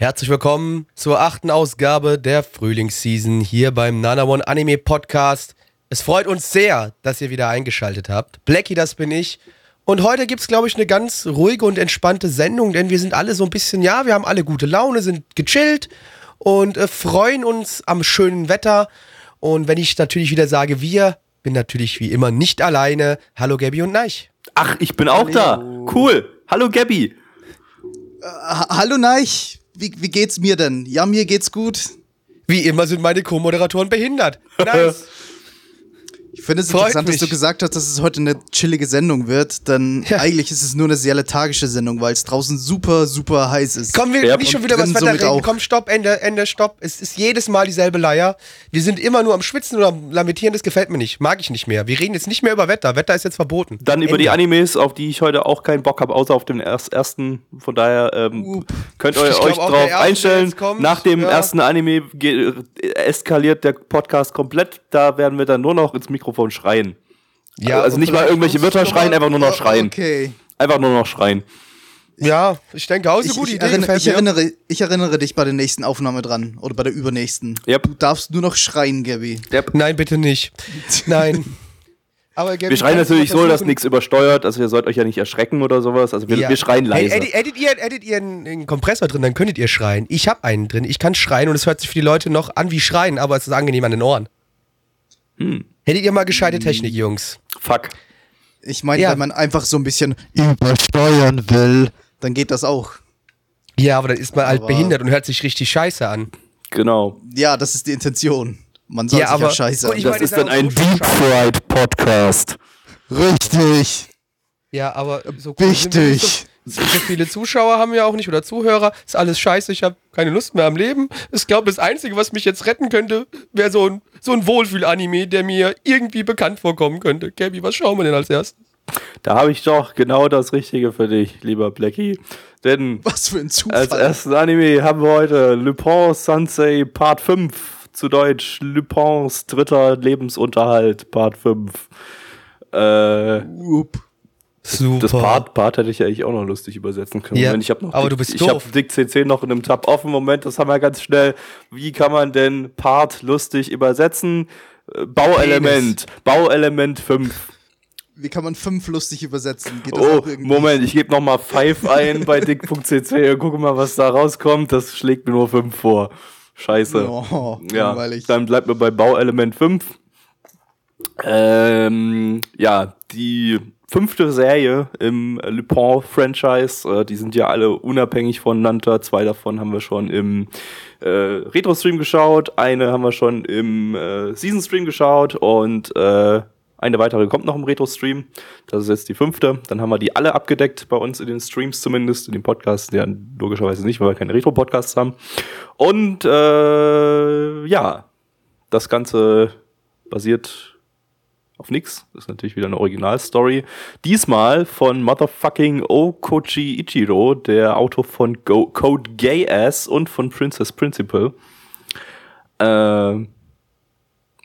Herzlich willkommen zur achten Ausgabe der Frühlingsseason hier beim Nana One Anime Podcast. Es freut uns sehr, dass ihr wieder eingeschaltet habt. Blackie, das bin ich. Und heute gibt es, glaube ich, eine ganz ruhige und entspannte Sendung, denn wir sind alle so ein bisschen, ja, wir haben alle gute Laune, sind gechillt und äh, freuen uns am schönen Wetter. Und wenn ich natürlich wieder sage wir, bin natürlich wie immer nicht alleine. Hallo Gabby und Neich. Ach, ich bin auch da. Cool. Hallo Gabby. Ha Hallo Neich, wie, wie geht's mir denn? Ja, mir geht's gut. Wie immer sind meine Co-Moderatoren behindert. Nice. Ich finde es Freut interessant, mich. dass du gesagt hast, dass es heute eine chillige Sendung wird, denn Ja. eigentlich ist es nur eine sehr lethargische Sendung, weil es draußen super, super heiß ist. Komm, wir Ja, nicht schon wieder was drin Wetter reden. auch. Komm, stopp, Ende, Ende, stopp. Es ist jedes Mal dieselbe Leier. Wir sind immer nur am Schwitzen oder am Lamentieren, das gefällt mir nicht. Mag ich nicht mehr. Wir reden jetzt nicht mehr über Wetter. Wetter ist jetzt verboten. Dann über Ende. die Animes, auf die ich heute auch keinen Bock habe, außer auf den erst ersten. Von daher ähm, könnt ihr glaub euch der drauf einstellen. kommt, Nach dem ja. ersten Anime eskaliert der Podcast komplett. Da werden wir dann nur noch ins Mikrofon schreien. Ja, also nicht mal irgendwelche Wörter schreien, einfach nur noch schreien. Okay. Einfach nur noch schreien. Ja, ich denke auch, ist eine Ich, gute ich, Idee. erinnere, gefällt ich, erinnere, ich erinnere dich bei der nächsten Aufnahme dran. Oder bei der übernächsten. Yep. Du darfst nur noch schreien, Gabby. Nein, bitte nicht. Nein. Aber Gabby, Wir schreien natürlich so, dass nichts übersteuert. Also ihr sollt euch ja nicht erschrecken oder sowas. Also wir, Ja. wir schreien leise. Hey, edit, edit ihr, edit ihr einen, einen Kompressor drin, dann könntet ihr schreien. Ich habe einen drin. Ich kann schreien und es hört sich für die Leute noch an wie schreien, aber es ist angenehm an den Ohren. Hm. Hättet ihr mal gescheite Technik, Jungs. Fuck. Ich meine, Ja. wenn man einfach so ein bisschen übersteuern will, dann geht das auch. Ja, aber dann ist man halt Aber- behindert und hört sich richtig scheiße an. Genau. Ja, das ist die Intention. Man soll Ja, sich aber- ja scheiße Gut, ich an. Das ist dann ein Deep Fried Podcast. Richtig. Ja, aber so Wichtig. So, viele Zuschauer haben wir auch nicht oder Zuhörer. Ist alles scheiße, ich habe keine Lust mehr am Leben. Ich glaube, das Einzige, was mich jetzt retten könnte, wäre so ein, so ein Wohlfühl-Anime, der mir irgendwie bekannt vorkommen könnte. Gabi, was schauen wir denn als erstes? Da habe ich doch genau das Richtige für dich, lieber Blackie. Denn Was für ein als Zufall. erstes Anime haben wir heute Lupin Sansei Part 5. Zu Deutsch Lupins dritter Lebensunterhalt Part 5. Äh, Up. Super. das Part, Part hätte ich ja eigentlich auch noch lustig übersetzen können. Ja, Moment, ich hab noch aber Dick, du bist Ich habe. Dick CC noch in einem Tab offen. Moment, das haben wir ganz schnell. Wie kann man denn Part lustig übersetzen? Äh, Bauelement. Bauelement 5. Wie kann man fünf lustig übersetzen? Geht das Oh, auch irgendwie? Moment, ich gebe nochmal 5 ein bei dick.cc und gucke mal, was da rauskommt. Das schlägt mir nur 5 vor. Scheiße. Oh, ja, langweilig. dann bleibt mir bei Bauelement 5. Ähm, ja, die fünfte Serie im Lupin-Franchise. Äh, die sind ja alle unabhängig voneinander. Zwei davon haben wir schon im äh, Retro-Stream geschaut. Eine haben wir schon im äh, Season-Stream geschaut. Und äh, eine weitere kommt noch im Retro-Stream. Das ist jetzt die fünfte. Dann haben wir die alle abgedeckt, bei uns in den Streams zumindest. In den Podcasts, ja, logischerweise nicht, weil wir keine Retro-Podcasts haben. Und äh, ja, das Ganze basiert auf nix. Das ist natürlich wieder eine Originalstory. Diesmal von Motherfucking Okochi Ichiro, der Autor von Go Code Gay Ass und von Princess Principal. Ähm,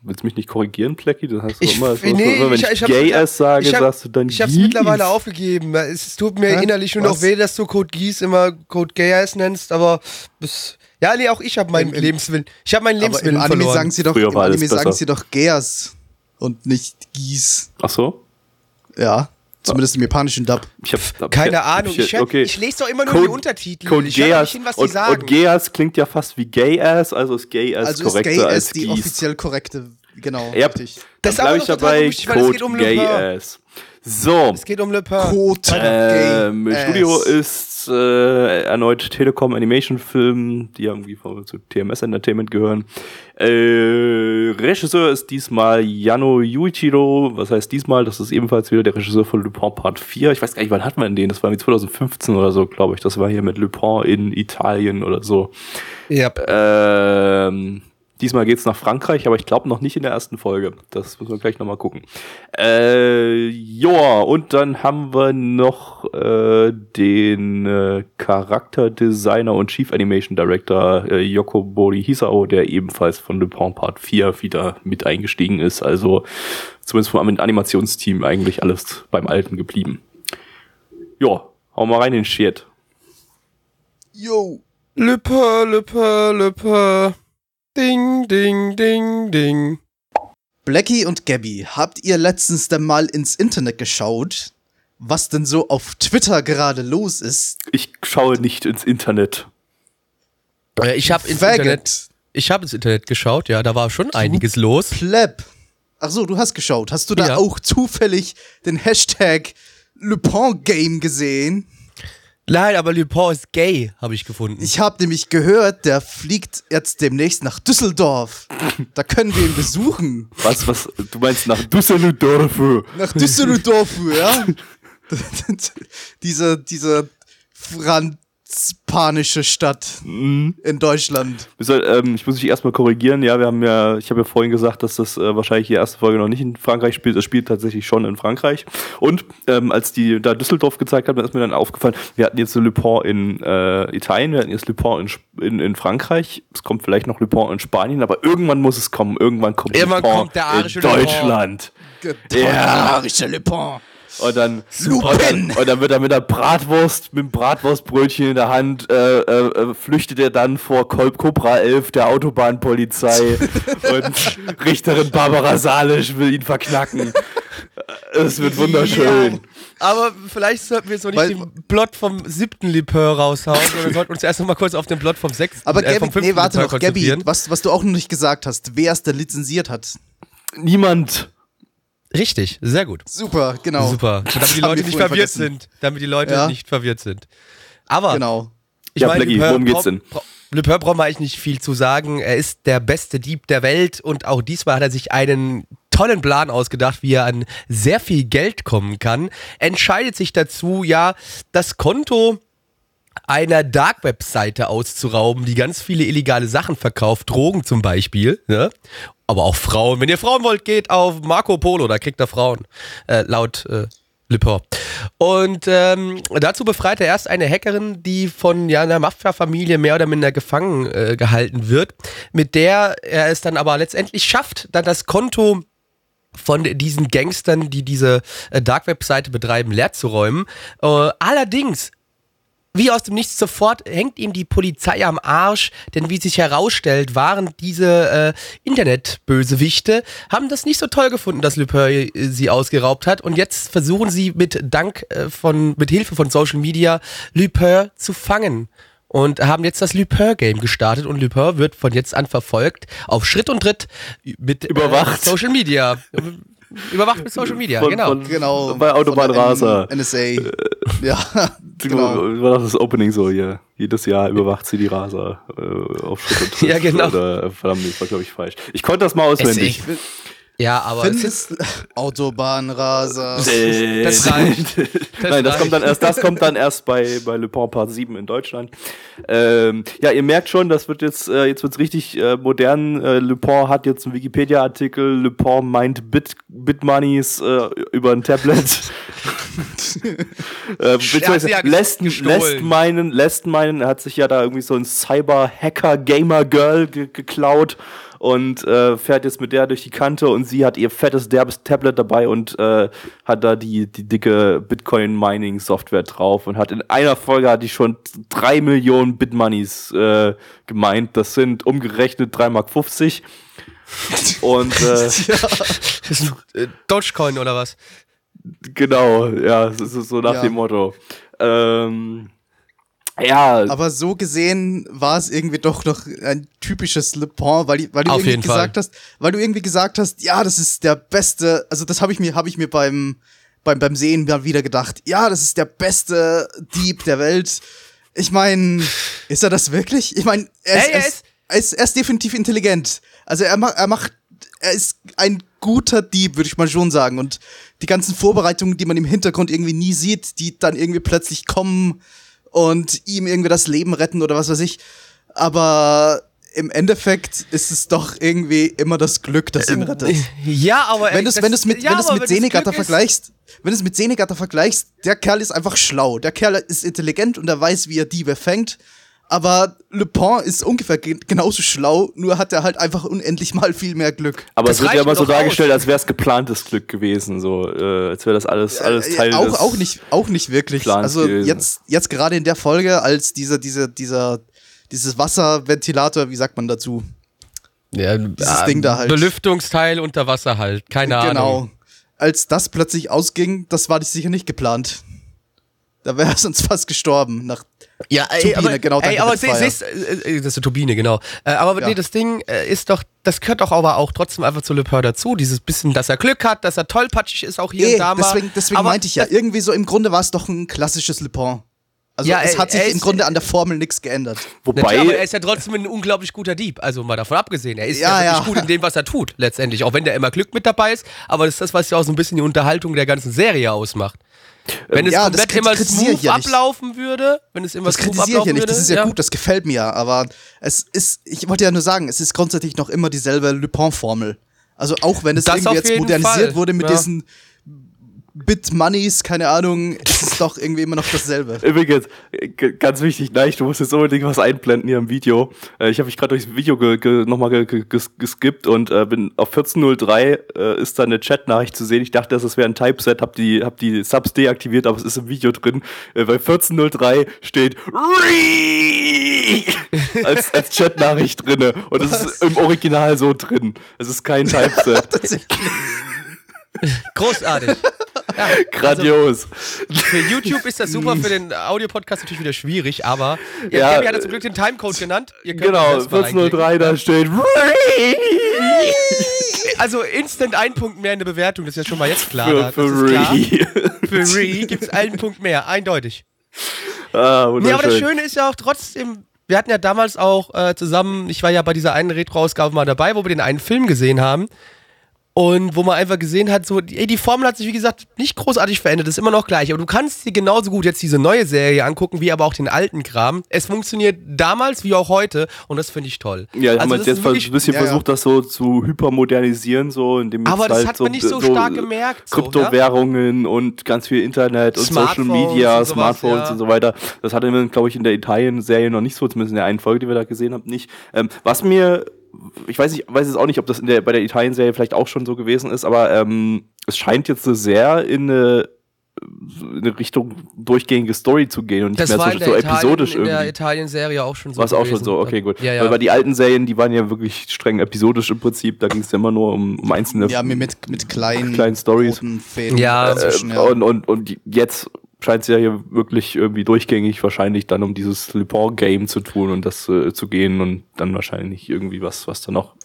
willst du mich nicht korrigieren, Plecky? Das heißt Ich- immer, nee, so, wenn ich- ich, ich hab's Gay Ass sage, hab- sagst du dann Ich habe es Yeez. mittlerweile aufgegeben. Es tut mir Hä? innerlich nur noch weh, dass du Code Gies immer Code Gayers nennst, aber bis, ja, nee, auch ich habe meinen Lebenswillen. Ich habe meinen Aber Lebenswillen im Anime verloren. sagen sie doch, Früher im Anime sagen sie doch Geas und nicht Gies. Ach so? Ja, zumindest im japanischen Dub. Ich hab, Keine ich, Ahnung. Ich, okay. ich lese doch immer nur Code- die Untertitel. Code ich nicht hin, was die und, sagen. und Geass klingt ja fast wie Gay Ass, also ist Gay Ass Also ist korrekter Gay als as die Gies. offiziell korrekte, genau, Ja, richtig. Das ist aber ich dabei, wichtig, weil es Code geht um Gay. Ass. So, Es geht um Le Pen. Code ähm, Studio ist äh, erneut Telekom Animation Film, die irgendwie von, zu TMS Entertainment gehören. Äh, Regisseur ist diesmal Yano Yuichiro. Was heißt diesmal? Das ist ebenfalls wieder der Regisseur von Lupin Part 4. Ich weiß gar nicht, wann hatten wir den? Das war wie 2015 oder so, glaube ich. Das war hier mit Lupin in Italien oder so. Ja. Ähm, diesmal geht's nach Frankreich, aber ich glaube noch nicht in der ersten Folge. Das müssen wir gleich nochmal gucken. Äh, joa, und dann haben wir noch äh, den äh, Charakterdesigner und Chief Animation Director äh, Yokobori Hisao, der ebenfalls von Lupin Part 4 wieder mit eingestiegen ist. Also zumindest vom Animationsteam eigentlich alles beim Alten geblieben. Ja, hau mal rein in den Shit. Yo. Lüppe, Lüppe, Lüppe. Ding, ding, ding, ding. Blackie und Gabby, habt ihr letztens denn mal ins Internet geschaut, was denn so auf Twitter gerade los ist? Ich schaue nicht ins Internet. Äh, Ich habe ins Faggot. Internet, ich habe ins Internet geschaut, ja, da war schon einiges los. Pleb. Ach so, du hast geschaut. Hast du da Ja. auch zufällig den Hashtag Le Game gesehen? Nein, aber Lupin ist gay, habe ich gefunden. Ich habe nämlich gehört, der fliegt jetzt demnächst nach Düsseldorf. Da können wir ihn besuchen. Was, was, du meinst nach Düsseldorf? Nach Düsseldorf, ja? diese, diese franzpanische Stadt Mhm. in Deutschland. Soll- ähm, ich muss mich erstmal korrigieren. Ja, wir haben ja, ich habe ja vorhin gesagt, dass das äh, wahrscheinlich die erste Folge noch nicht in Frankreich spielt. Es spielt tatsächlich schon in Frankreich. Und ähm, als die da Düsseldorf gezeigt haben, ist mir dann aufgefallen, wir hatten jetzt Le Pen in äh, Italien, wir hatten jetzt Le Pen in, in, in Frankreich. Es kommt vielleicht noch Le Pen in Spanien, aber irgendwann muss es kommen. Irgendwann kommt Irgendwann Le kommt der arische in Le Pen. Deutschland. Ja. Le Pen. Und dann, und dann, und dann wird er mit der Bratwurst, mit dem Bratwurstbrötchen in der Hand, äh, äh, äh, flüchtet er dann vor Kolb Cobra 11 der Autobahnpolizei und Richterin Barbara Salisch will ihn verknacken. Es wird wunderschön. Aber vielleicht sollten wir jetzt noch nicht Weil- den Plot vom siebten Lupin raushauen, sondern wir sollten uns erst noch mal kurz auf den Plot vom sechsten, Aber äh, vom Gabby, fünften nee, warte Lupin noch, Gabby, was, was du auch noch nicht gesagt hast, wer es denn lizenziert hat. Niemand. Richtig, sehr gut. Super, genau. Super. Und damit die Leute nicht verwirrt vergessen. sind. Damit die Leute Ja. nicht verwirrt sind. Aber Genau. ich Ja, meine, Blackie, worum geht's denn? bra- Lupin braucht man eigentlich nicht viel zu sagen. Er ist der beste Dieb der Welt und auch diesmal hat er sich einen tollen Plan ausgedacht, wie er an sehr viel Geld kommen kann. Entscheidet sich dazu, ja, das Konto einer Dark-Webseite auszurauben, die ganz viele illegale Sachen verkauft, Drogen zum Beispiel, ne? aber auch Frauen. Wenn ihr Frauen wollt, geht auf Marco Polo, da kriegt er Frauen, äh, laut äh, Lipper. Und ähm, dazu befreit er erst eine Hackerin, die von ja, einer Mafia-Familie mehr oder minder gefangen äh, gehalten wird, mit der er es dann aber letztendlich schafft, dann das Konto von diesen Gangstern, die diese äh, Dark-Web-Seite betreiben, leer zu räumen. Äh, allerdings wie aus dem Nichts sofort hängt ihm die Polizei am Arsch, denn wie sich herausstellt, waren diese äh, Internetbösewichte, haben das nicht so toll gefunden, dass Lupin äh, sie ausgeraubt hat und jetzt versuchen sie mit Dank äh, von, mit Hilfe von Social Media Lupin zu fangen. Und haben jetzt das Lupin-Game gestartet und Lupin wird von jetzt an verfolgt auf Schritt und Tritt mit Überwacht. Äh, Social Media. Überwacht mit Social Media, Von- genau. von- Genau. Bei Autobahnraser. NSA. ja, genau. War doch das Opening so hier. Jedes Jahr überwacht sie die Raser äh, auf Schritt und Tritt. Ja, genau. Oder, äh, verdammt, das war glaube ich falsch. Ich konnte das mal auswendig. Ich- Ja, aber es ist, Findest Autobahnraser. Das reicht. Nein, das kommt dann erst, das kommt dann erst bei, bei Le Pen Part 7 in Deutschland. Ähm, ja, ihr merkt schon, das wird jetzt, äh, jetzt wird's richtig äh, modern. Äh, Le Pen hat jetzt einen Wikipedia-Artikel, Le Pen meint Bit, Bitmoneys äh, über ein Tablet. äh, beziehungsweise ja lässt, lässt meinen, lässt meinen, er hat sich ja da irgendwie so ein Cyber-Hacker-Gamer-Girl ge geklaut und äh, fährt jetzt mit der durch die Kante und sie hat ihr fettes, derbes Tablet dabei und äh, hat da die, die dicke Bitcoin-Mining-Software drauf und hat in einer Folge hat die schon drei Millionen Bitmoneys äh, gemeint. Das sind umgerechnet 3,50 Mark. Und äh, ein äh, Dogecoin oder was? Genau, ja, es ist so nach Ja. dem Motto. Ähm, ja, Aber so gesehen war es irgendwie doch noch ein typisches Le Pen, weil, weil du Auf irgendwie gesagt Fall. hast, weil du irgendwie gesagt hast, ja, das ist der beste, also das habe ich mir, habe ich mir beim, beim, beim Sehen mal wieder gedacht, ja, das ist der beste Dieb der Welt. Ich meine, ist er das wirklich? Ich meine, er, Hey, er, er ist, er, ist, er ist definitiv intelligent. Also er macht, er macht, er ist ein guter Dieb, würde ich mal schon sagen. Und die ganzen Vorbereitungen, die man im Hintergrund irgendwie nie sieht, die dann irgendwie plötzlich kommen und ihm irgendwie das Leben retten oder was weiß ich. Aber im Endeffekt ist es doch irgendwie immer das Glück, das ihn rettet. Ja, aber Wenn du es wenn du's mit, ja, wenn du's mit Senegatter vergleichst, wenn du es mit Senegatter vergleichst, der Kerl ist einfach schlau. Der Kerl ist intelligent und er weiß, wie er Diebe fängt. Aber Le Pen ist ungefähr ge genauso schlau, nur hat er halt einfach unendlich mal viel mehr Glück. Aber Das es wird ja immer so doch aus. dargestellt, als wäre es geplantes Glück gewesen, so äh, als wäre das alles alles Äh, Teil auch, des auch nicht, auch nicht wirklich. Plans Also gewesen. jetzt, jetzt gerade in der Folge, als dieser, dieser, dieser, dieses Wasserventilator, wie sagt man dazu? Ja, Dieses Ding da halt. Belüftungsteil unter Wasser halt, keine Ahnung. Genau. Als das plötzlich ausging, das war sicher nicht geplant. Da wäre er sonst fast gestorben. Nach Ja, ey, Turbine, aber, genau, ey, aber Bitfire. siehst, äh, äh, das ist eine Turbine, genau. Äh, aber Ja. nee, das Ding äh, ist doch, das gehört doch aber auch trotzdem einfach zu Le Pen dazu. Dieses bisschen, dass er Glück hat, dass er tollpatschig ist, auch hier Eh, und da mal. deswegen, deswegen aber meinte ich ja, irgendwie so im Grunde war es doch ein klassisches Le Pen. Also Ja, es er- hat sich im Grunde an der Formel nichts geändert. Natürlich, aber er Wobei, ist ja trotzdem ein unglaublich guter Dieb. Also mal davon abgesehen. Er ist Ja, ja, wirklich ja. gut in dem, was er tut, letztendlich. Auch wenn der immer Glück mit dabei ist. Aber das ist das, was ja auch so ein bisschen die Unterhaltung der ganzen Serie ausmacht. Wenn es ja, komplett immer smooth ja nicht. ablaufen würde, wenn es immer Das smooth kritisiere ich ja nicht, würde, das ist ja, gut, das gefällt mir ja, aber es ist, ich wollte ja nur sagen, es ist grundsätzlich noch immer dieselbe Le Pen-Formel. Also auch wenn es Das irgendwie jetzt modernisiert Fall, wurde mit ja. diesen Bit-Moneys, keine Ahnung, ist es doch irgendwie immer noch dasselbe. übrigens, ganz wichtig, nein, du musst jetzt unbedingt was einblenden hier im Video. Äh, ich habe mich gerade durchs Video ge ge nochmal ge ge ges geskippt und äh, bin auf 14.03 äh, ist da eine Chatnachricht zu sehen. Ich dachte, das wäre ein Typeset, hab die, hab die Subs deaktiviert, aber es ist im Video drin. Äh, bei 14.03 steht als, als Chatnachricht drinne und es ist im Original so drin. Es ist kein Typeset. Großartig. Ja, Grandios. Für YouTube ist das super, für den Audiopodcast natürlich wieder schwierig, aber ja, Ja, hat zum Glück den Timecode genannt. Ihr könnt Genau, das selbst mal 14.03 da steht Also instant ein Punkt mehr in der Bewertung, das ist ja schon mal jetzt klar. für, für klar. Re. Für Re gibt es einen Punkt mehr, eindeutig. Ah, Nee, aber das. Schöne ist ja auch trotzdem, wir hatten ja damals auch äh, zusammen, ich war ja bei dieser einen Retro-Ausgabe mal dabei, wo wir den einen Film gesehen haben. Und wo man einfach gesehen hat, so, ey, die Formel hat sich, wie gesagt, nicht großartig verändert, ist immer noch gleich. Aber du kannst dir genauso gut jetzt diese neue Serie angucken, wie aber auch den alten Kram. Es funktioniert damals wie auch heute und das finde ich toll. Ja, haben Also wir das jetzt ein bisschen Ja, versucht, das so zu hypermodernisieren, so indem Aber das halt hat man nicht so stark gemerkt, so, Kryptowährungen und ganz viel Internet und Social Media, und sowas, Smartphones ja. und so weiter. Das hatte man, glaube ich, in der Italien-Serie noch nicht so, zumindest in der einen Folge, die wir da gesehen haben, nicht. Ähm, was mir, ich weiß nicht, weiß jetzt auch nicht, ob das in der, bei der Italien-Serie vielleicht auch schon so gewesen ist, aber ähm, es scheint jetzt so sehr in eine in eine Richtung durchgehende Story zu gehen und nicht Das mehr war so, in so der, Italien, episodisch in der irgendwie. Italien-Serie auch schon so. War es auch schon so, okay, gut. Ja, ja. Weil bei die alten Serien, die waren ja wirklich streng episodisch im Prinzip, da ging es ja immer nur um, um einzelne Ja, mit, mit, kleinen, Kleinen Stories. Ja, äh, ja. und, und, und jetzt scheint es ja hier wirklich irgendwie durchgängig wahrscheinlich dann um dieses Le Pen-Game zu tun und das äh, zu gehen und dann wahrscheinlich irgendwie was, was da noch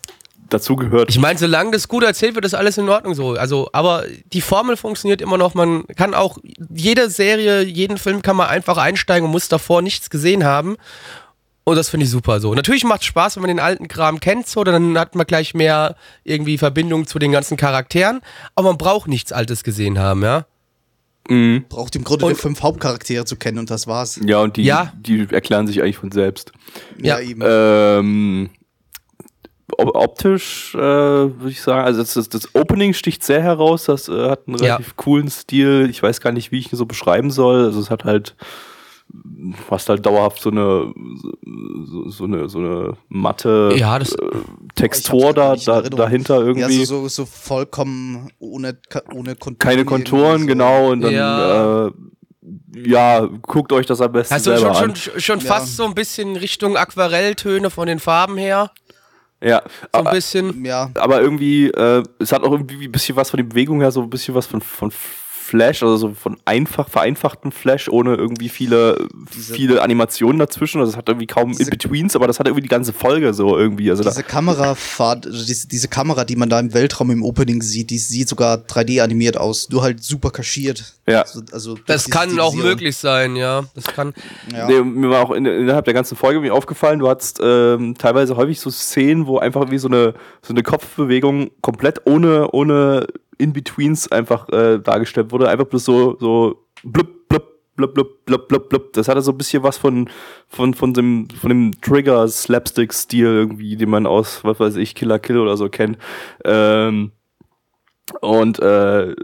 dazugehört. Ich meine, solange das gut erzählt wird, ist alles in Ordnung so. Also, aber die Formel funktioniert immer noch. Man kann auch jede Serie, jeden Film kann man einfach einsteigen und muss davor nichts gesehen haben. Und das finde ich super so. Natürlich macht es Spaß, wenn man den alten Kram kennt, so, dann hat man gleich mehr irgendwie Verbindung zu den ganzen Charakteren. Aber man braucht nichts Altes gesehen haben, ja. Mhm. Braucht im Grunde Und- nur fünf Hauptcharaktere zu kennen und das war's. Ja, und die, Ja. die erklären sich eigentlich von selbst. Ja. eben. Ähm, op- optisch äh, würde ich sagen, also das, das, das Opening sticht sehr heraus, das äh, hat einen Ja. relativ coolen Stil. Ich weiß gar nicht, wie ich ihn so beschreiben soll. Also es hat halt fast halt dauerhaft so eine so, so eine so eine matte Ja, das- äh, Ich Textur da, da dahinter irgendwie. Ja, so, so, so vollkommen ohne, ohne Konturen. Keine Konturen, so. genau, und dann Ja. äh, ja, guckt euch das am besten Also selber schon, an. schon, schon Ja. fast so ein bisschen Richtung Aquarelltöne von den Farben her. Ja, So ein aber, bisschen. Ja, aber irgendwie, äh, es hat auch irgendwie ein bisschen was von der Bewegung her, so ein bisschen was von, von Flash, also so von einfach vereinfachten Flash, ohne irgendwie viele, Diese- viele Animationen dazwischen. Also es hat irgendwie kaum In-Betweens, aber das hat irgendwie die ganze Folge so irgendwie. Also Diese Kamerafahrt, also diese, diese Kamera, die man da im Weltraum im Opening sieht, die sieht sogar 3D animiert aus, nur halt super kaschiert. Ja. Also, also Das diese kann auch möglich sein, ja. Das kann. Ja. Nee, mir war auch in, innerhalb der ganzen Folge mir aufgefallen, du hattest ähm, teilweise häufig so Szenen, wo einfach wie so eine, so eine Kopfbewegung komplett ohne, ohne In-Betweens einfach äh, dargestellt wurde. Einfach bloß so, so blub, blub, blub, blub, blub, blub, blub. Das hatte so ein bisschen was von, von, von dem, von dem Trigger-Slapstick-Stil irgendwie, den man aus, was weiß ich, Killer Kill oder so kennt. Ähm, und äh,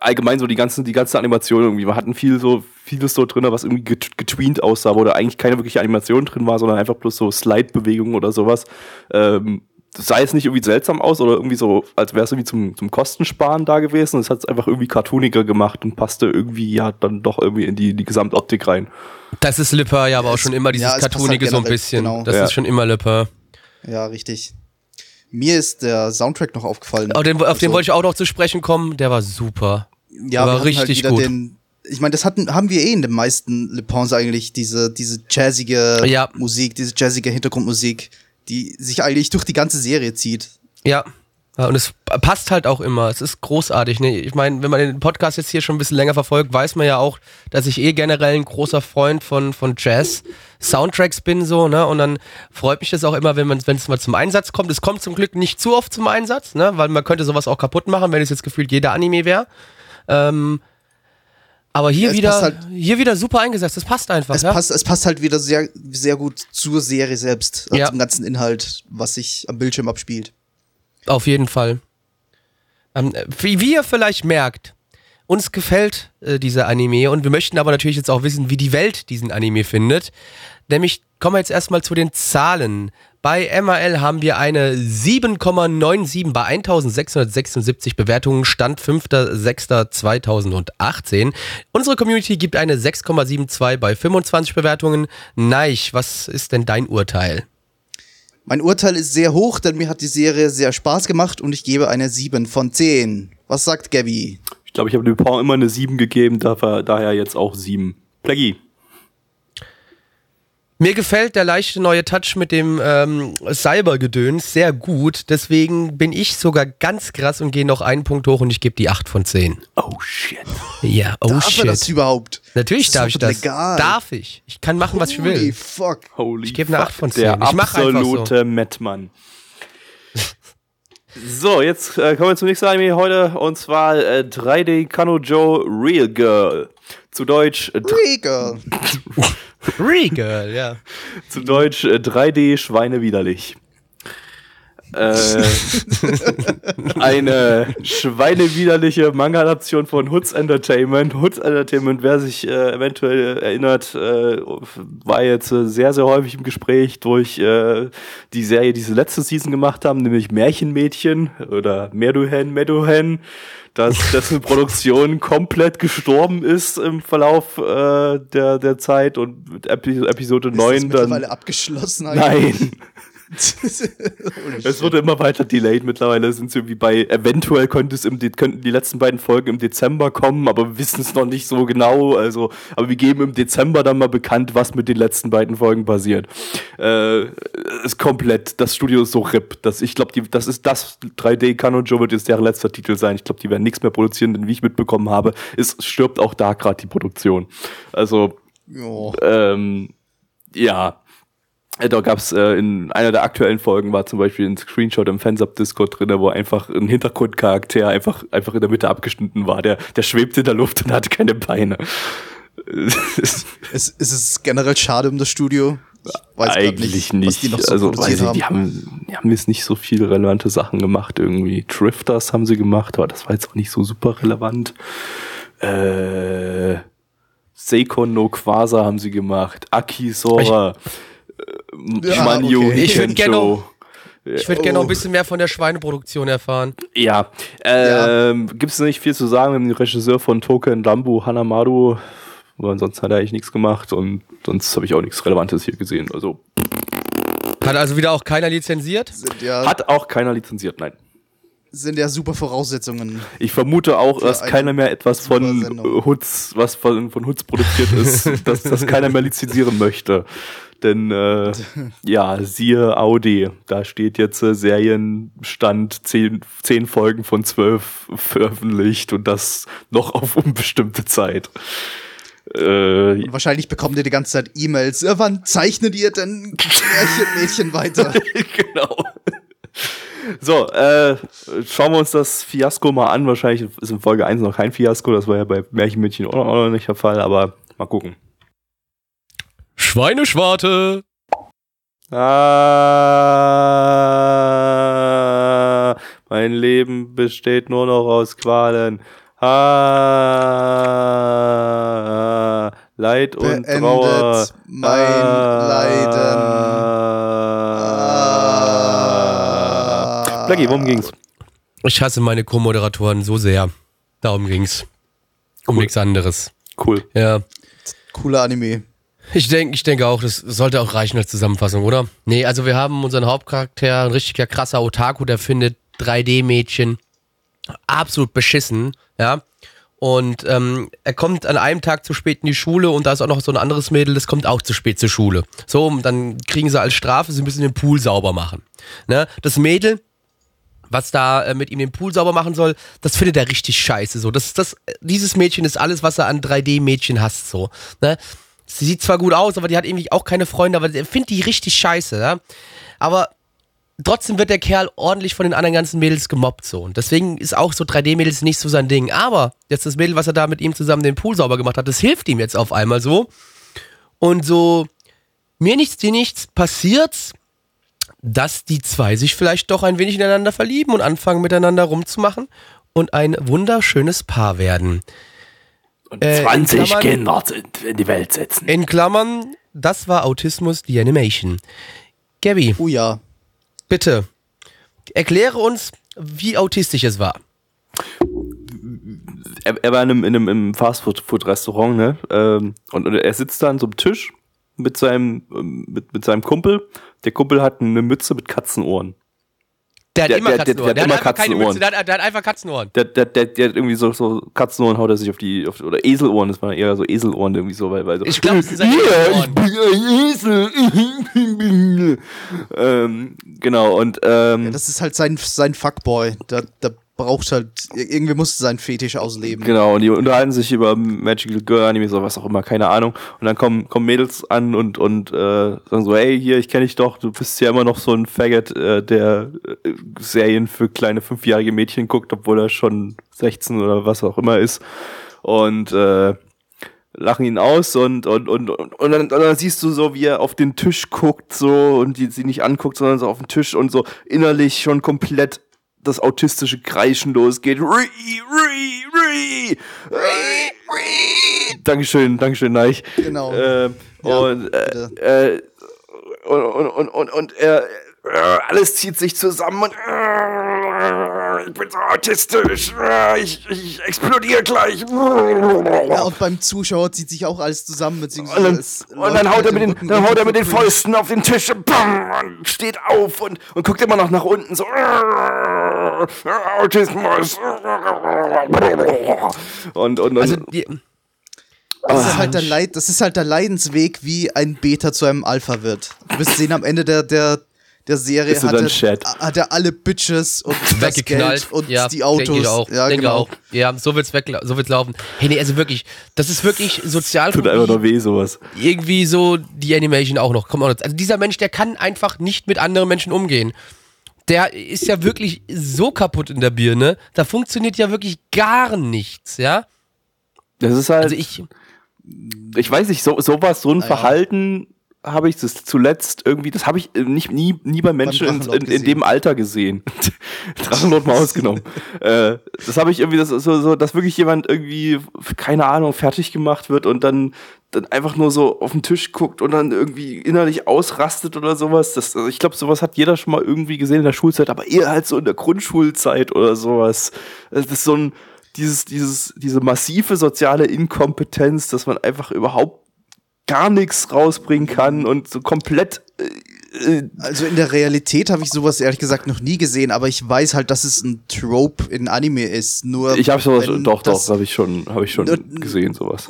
allgemein so die ganzen, die ganze Animation irgendwie. Wir hatten viel so, vieles so drin, was irgendwie get- getweent aussah, wo da eigentlich keine wirkliche Animation drin war, sondern einfach bloß so Slide-Bewegungen oder sowas. Ähm, das sah jetzt nicht irgendwie seltsam aus oder irgendwie so, als wäre es irgendwie zum, zum Kostensparen da gewesen. Es hat es einfach irgendwie cartooniger gemacht und passte irgendwie ja dann doch irgendwie in die, die Gesamtoptik rein. Das ist Lipper ja aber auch schon immer dieses ja, passt Cartoonige halt so ein bisschen. genau. Das Ja. ist schon immer Lipper. Ja, richtig. Mir ist der Soundtrack noch aufgefallen. Auf den, auf den Also, wollte ich auch noch zu sprechen kommen. Der war super. ja, war wir hatten richtig wieder gut. Den, ich meine, das hatten, haben wir eh in den meisten Le Pons eigentlich, diese, diese jazzige Ja. Musik, diese jazzige Hintergrundmusik, die sich eigentlich durch die ganze Serie zieht. Ja. Und es passt halt auch immer. Es ist großartig. Ne? Ich meine, wenn man den Podcast jetzt hier schon ein bisschen länger verfolgt, weiß man ja auch, dass ich eh generell ein großer Freund von, von Jazz. Soundtracks bin so, ne? Und dann freut mich das auch immer, wenn wenn es mal zum Einsatz kommt. Es kommt zum Glück nicht zu oft zum Einsatz, ne? Weil man könnte sowas auch kaputt machen, wenn es jetzt gefühlt jeder Anime wäre. Ähm, aber hier Es wieder, halt- hier wieder super eingesetzt. Das passt einfach. Es, ja? passt, es passt halt wieder sehr, sehr gut zur Serie selbst, äh, Ja. zum ganzen Inhalt, was sich am Bildschirm abspielt. Auf jeden Fall. Ähm, wie, wie ihr vielleicht merkt, uns gefällt äh, dieser Anime und wir möchten aber natürlich jetzt auch wissen, wie die Welt diesen Anime findet. Nämlich kommen wir jetzt erstmal zu den Zahlen. Bei MAL haben wir eine 7,97 bei 1676 Bewertungen, Stand 5.6.2018. Unsere Community gibt eine 6,72 bei 25 Bewertungen. Neich, was ist denn dein Urteil? Mein Urteil ist sehr hoch, denn mir hat die Serie sehr Spaß gemacht und ich gebe eine 7 von 10. Was sagt Gabby? Ich glaube, ich habe Dupont immer eine 7 gegeben, daher, daher jetzt auch 7. Plaggy. Mir gefällt der leichte neue Touch mit dem ähm, Cybergedöns sehr gut. Deswegen bin ich sogar ganz krass und gehe noch einen Punkt hoch und ich gebe die 8 von 10. Oh shit. Ja, oh Darf er das shit. überhaupt? Natürlich Das darf ich das. legal. Darf ich. Ich kann machen, was ich Holy will. fuck. Holy Ich gebe eine fuck, 8 von Der 10. Ich mach einfach so. absolute Mettmann. So, jetzt äh, kommen wir zum nächsten Anime heute und zwar äh, 3D Kanojo Real Girl. Zu Deutsch, äh, dr- Regal. Regal, ja. zu Deutsch äh, 3D Schweine widerlich. Äh, eine schweinewiderliche Manga-Adaption von Hoods Entertainment. Hoods Entertainment, wer sich äh, eventuell erinnert, äh, war jetzt äh, sehr, sehr häufig im Gespräch durch äh, die Serie, die sie letzte Season gemacht haben, nämlich Märchenmädchen oder Meduhen, Meduhen, dass dessen Produktion komplett gestorben ist im Verlauf äh, der, der Zeit und mit Epi Episode Ist das 9 dann. mittlerweile abgeschlossen eigentlich? Nein. Es wurde immer weiter delayed. Mittlerweile sind sie irgendwie bei, eventuell könnte es im, könnten die letzten beiden Folgen im Dezember kommen, aber wir wissen es noch nicht so genau. Also, aber wir geben im Dezember dann mal bekannt, was mit den letzten beiden Folgen passiert. Äh, ist komplett, das Studio ist so RIP. Das, ich glaube, das ist das 3D Kanojo wird jetzt deren letzter Titel sein. Ich glaube, die werden nichts mehr produzieren, denn wie ich mitbekommen habe, es stirbt auch da gerade die Produktion. Also, Jo. ähm, ja. Äh, Da gab es äh, in einer der aktuellen Folgen war zum Beispiel ein Screenshot im Fansub-Discord drin, wo einfach ein Hintergrundcharakter einfach, einfach in der Mitte abgeschnitten war. Der, der schwebte in der Luft und hatte keine Beine. Es, es ist generell schade um das Studio. Ich weiß Eigentlich nicht. was die noch so also, weiß ich, haben. Die haben. Die haben jetzt nicht so viele relevante Sachen gemacht irgendwie. Drifters haben sie gemacht, aber das war jetzt auch nicht so super relevant. Äh, Seikon no Quasar haben sie gemacht. Akisora. Äh, Ja, Manyo okay. Ich würd gerne Hikensho. Ich würde gerne noch ein bisschen mehr von der Schweineproduktion erfahren. Ja, ähm, gibt es nicht viel zu sagen. Wir haben den Regisseur von Token Lambu, Hanamaru, aber ansonsten hat er eigentlich nichts gemacht und sonst habe ich auch nichts Relevantes hier gesehen. Also Hat also wieder auch keiner lizenziert? Sind ja, hat auch keiner lizenziert, nein. Sind ja super Voraussetzungen. Ich vermute auch, dass eine keiner mehr etwas von Hutz, was von, von Hutz produziert ist, dass das keiner mehr lizenzieren möchte. Denn äh, ja, siehe Audi, da steht jetzt äh, Serienstand 10, 10 Folgen von 12 veröffentlicht und das noch auf unbestimmte Zeit. Äh, Und wahrscheinlich bekommt ihr die ganze Zeit E-Mails. Äh, wann zeichnet ihr denn Märchen, Mädchen weiter? genau. So, äh, schauen wir uns das Fiasko mal an. Wahrscheinlich ist in Folge 1 noch kein Fiasko. Das war ja bei Märchenmädchen auch noch nicht der Fall, aber mal gucken. Schweineschwarte. Ah, mein Leben besteht nur noch aus Qualen. Ah, Leid und Beendet Trauer. mein Ah. Blackie, worum ging's? Ich hasse meine Co-Moderatoren so sehr. Darum ging's. Um nichts anderes. Cool. Ja. Cooler Anime. Ich denke ich denke auch, das sollte auch reichen als Zusammenfassung, oder? Nee, also wir haben unseren Hauptcharakter, ein richtiger krasser Otaku, der findet 3D-Mädchen absolut beschissen, ja. Und ähm, er kommt an einem Tag zu spät in die Schule und da ist auch noch so ein anderes Mädel, das kommt auch zu spät zur Schule. So, und dann kriegen sie als Strafe, sie müssen den Pool sauber machen. Ne? Das Mädel, was da äh, mit ihm den Pool sauber machen soll, das findet er richtig scheiße. So, das, das, dieses Mädchen ist alles, was er an 3D-Mädchen hasst. So, ne? Sie sieht zwar gut aus, aber die hat irgendwie auch keine Freunde, aber er findet die richtig scheiße. Ja? Aber trotzdem wird der Kerl ordentlich von den anderen ganzen Mädels gemobbt. So. Und deswegen ist auch so 3D-Mädels nicht so sein Ding. Aber jetzt das Mädel, was er da mit ihm zusammen den Pool sauber gemacht hat, das hilft ihm jetzt auf einmal so. Und so, mir nichts, dir nichts, passiert's dass die zwei sich vielleicht doch ein wenig ineinander verlieben und anfangen miteinander rumzumachen und ein wunderschönes Paar werden. Und Äh, in 20 Klammern- Kinder in- in die Welt setzen. In Klammern, das war Autismus, die Animation. Gabby, Oh ja. bitte, erkläre uns, wie autistisch es war. er, er war in einem, in einem Fastfood-Restaurant, ne? Ähm, und, und er sitzt da an so einem Tisch mit seinem, ähm, mit, mit seinem Kumpel. Der Kumpel hat eine Mütze mit Katzenohren. Der hat Der- immer der- der- Katzenohren. der Der, hat hat immer einfach keine Katzenohren. Mütze, der hat, der hat einfach Katzenohren. Der, der, der, der hat irgendwie so, so Katzenohren haut er sich auf die, auf, oder Eselohren, das waren eher so Eselohren irgendwie so, weil, weil so. Ich glaube, es seine Ja, ich bin ein Esel. ähm, genau, und ähm, Das ist halt sein, sein Fuckboy. Da, da braucht halt, irgendwie muss sein Fetisch ausleben. Genau, und die unterhalten sich über Magical Girl Anime, so was auch immer, keine Ahnung. Und dann kommen, kommen Mädels an und, und äh, sagen so, hey, hier, ich kenne dich doch, du bist ja immer noch so ein Faggot, äh, der äh, Serien für kleine fünfjährige Mädchen guckt, obwohl er schon 16 oder was auch immer ist. Und äh, lachen ihn aus und, und, und, und, und, dann, und dann siehst du so, wie er auf den Tisch guckt so und die, sie nicht anguckt, sondern so auf den Tisch und so innerlich schon komplett das autistische Kreischen losgeht. Ri, ri, ri, ri. Dankeschön, Dankeschön, Neich. Genau. Ähm, Ja, und, äh, äh, und, und, und, und, und er, äh, alles zieht sich zusammen und äh, ich bin so autistisch, ich, ich explodiere gleich. Ja, und beim Zuschauer zieht sich auch alles zusammen, beziehungsweise Und dann, und läuft dann haut halt er mit den, Rücken dann haut er mit den Fäusten auf den Tisch bam, und steht auf und, und guckt immer noch nach unten so Autismus und und, und Also, Das ist, halt der Leid, das ist halt der Leidensweg, wie ein Beta zu einem Alpha wird. Du wirst sehen, am Ende der, der, der Serie er hat er, Chat? hat er alle Bitches und das. Geld und ja, die Autos. Denke ich auch. Ja, denke genau. auch. Ja, so wird's weg, so wird's laufen. Hey, nee, also wirklich, das ist wirklich tut einfach nur weh sowas. Irgendwie so die Animation auch noch. Noch. Also dieser Mensch, der kann einfach nicht mit anderen Menschen umgehen. Der ist ja wirklich so kaputt in der Birne. Da funktioniert ja wirklich gar nichts, ja. Das ist halt Also ich, ich weiß nicht, so, sowas, so ein ja. Verhalten habe ich das zuletzt irgendwie, das habe ich äh, nicht, nie, nie bei Menschen in, in, in dem Alter gesehen. Drachenlord mal ausgenommen. äh, das habe ich irgendwie, das so, so, dass wirklich jemand irgendwie, keine Ahnung, fertig gemacht wird und dann, dann einfach nur so auf den Tisch guckt und dann irgendwie innerlich ausrastet oder sowas. Das, also ich glaube, sowas hat jeder schon mal irgendwie gesehen in der Schulzeit, aber eher halt so in der Grundschulzeit oder sowas. Das ist so ein, dieses, dieses, diese massive soziale Inkompetenz, dass man einfach überhaupt gar nichts rausbringen kann und so komplett äh, äh, Also in der Realität habe ich sowas ehrlich gesagt noch nie gesehen, aber ich weiß halt, dass es ein Trope in Anime ist. Nur ich habe sowas, doch, doch, habe ich schon, habe ich schon Nur- gesehen, sowas.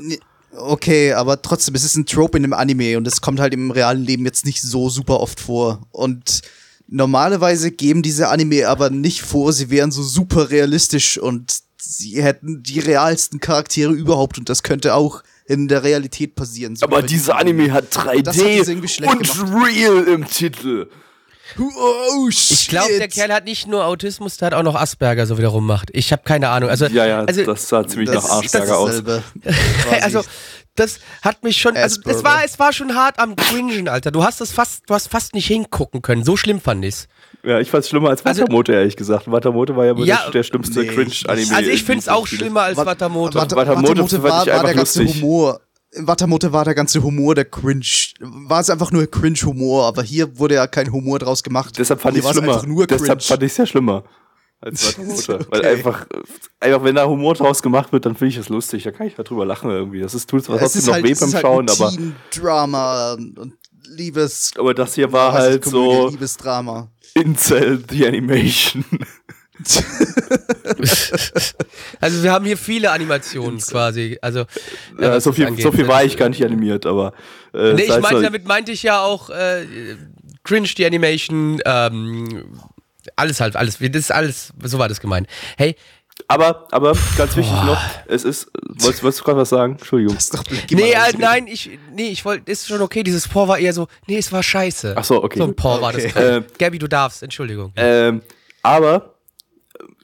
Okay, aber trotzdem, es ist ein Trope in einem Anime und es kommt halt im realen Leben jetzt nicht so super oft vor. Und normalerweise geben diese Anime aber nicht vor, sie wären so super realistisch und sie hätten die realsten Charaktere überhaupt und das könnte auch in der Realität passieren. So Aber dieser Anime hat Das hat es 3D irgendwie schlecht und Real im Titel. Oh, Ich glaube, der Kerl hat nicht nur Autismus, der hat auch noch Asperger so wiederum macht. Ich habe keine Ahnung. Also, Ja, ja, also, das sah ziemlich das nach ist Arschberger aus. dasselbe. also das hat mich schon, also es war, es war schon hart am Cringen, Alter. Du hast es fast, du hast fast nicht hingucken können. So schlimm fand ich's. Ja, ich fand's schlimmer als Also- Watamote, ehrlich gesagt. Watamote war ja, wohl Ja, der, der schlimmste nee, Cringe-Anime. Also ich in find's auch schlimmer als Wat- Watamote. Wat- Watamote Watamote war, ich war der ganze lustig. Humor. In Watamote war der ganze Humor der Cringe. War es einfach nur Cringe-Humor, aber hier wurde ja kein Humor draus gemacht. Deshalb fand ich schlimmer. einfach nur Deshalb fand ich's ja schlimmer als. Weil Okay. einfach, einfach, wenn da Humor draus gemacht wird, dann finde ich es lustig. Da kann ich darüber lachen irgendwie. Das ist, tut zwar es trotzdem noch halt, weh beim halt Schauen, ein aber, Teen-Drama und Liebes. aber das hier war halt so Liebesdrama. Incel the Animation. Also wir haben hier viele Animationen quasi. Also Ja, so viel, angeht. so viel war ich gar nicht animiert, aber. Äh, Nee, ich meinte, damit meinte ich ja auch äh, Cringe, die Animation, ähm, alles halt, alles. Das ist alles, so war das gemeint. Hey, Aber, aber ganz wichtig noch, es ist. Wolltest, wolltest du gerade was sagen? Entschuldigung. Doch nee, äh, nein, ich, nee, ich wollte, ist schon okay. Dieses Por war eher so, nee, es war scheiße. Ach so, okay. So ein Por war das. Okay. gerade. Äh, Gabby, du darfst, Entschuldigung. Ähm, aber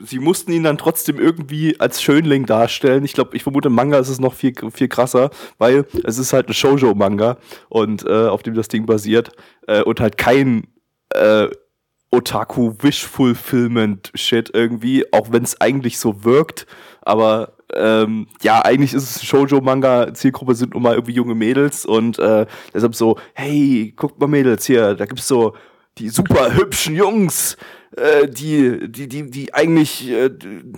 sie mussten ihn dann trotzdem irgendwie als Schönling darstellen. Ich glaube, ich vermute, im Manga ist es noch viel, viel krasser, weil es ist halt ein Shoujo-Manga und äh, auf dem das Ding basiert äh, und halt kein äh, Otaku Wish Fulfillment Shit irgendwie, auch wenn es eigentlich so wirkt, aber ähm, ja, eigentlich ist es ein Shoujo-Manga, Zielgruppe sind nun mal irgendwie junge Mädels und äh, deshalb so, hey, guckt mal Mädels hier, da gibt's so die super hübschen Jungs, äh, die, die, die, die eigentlich äh,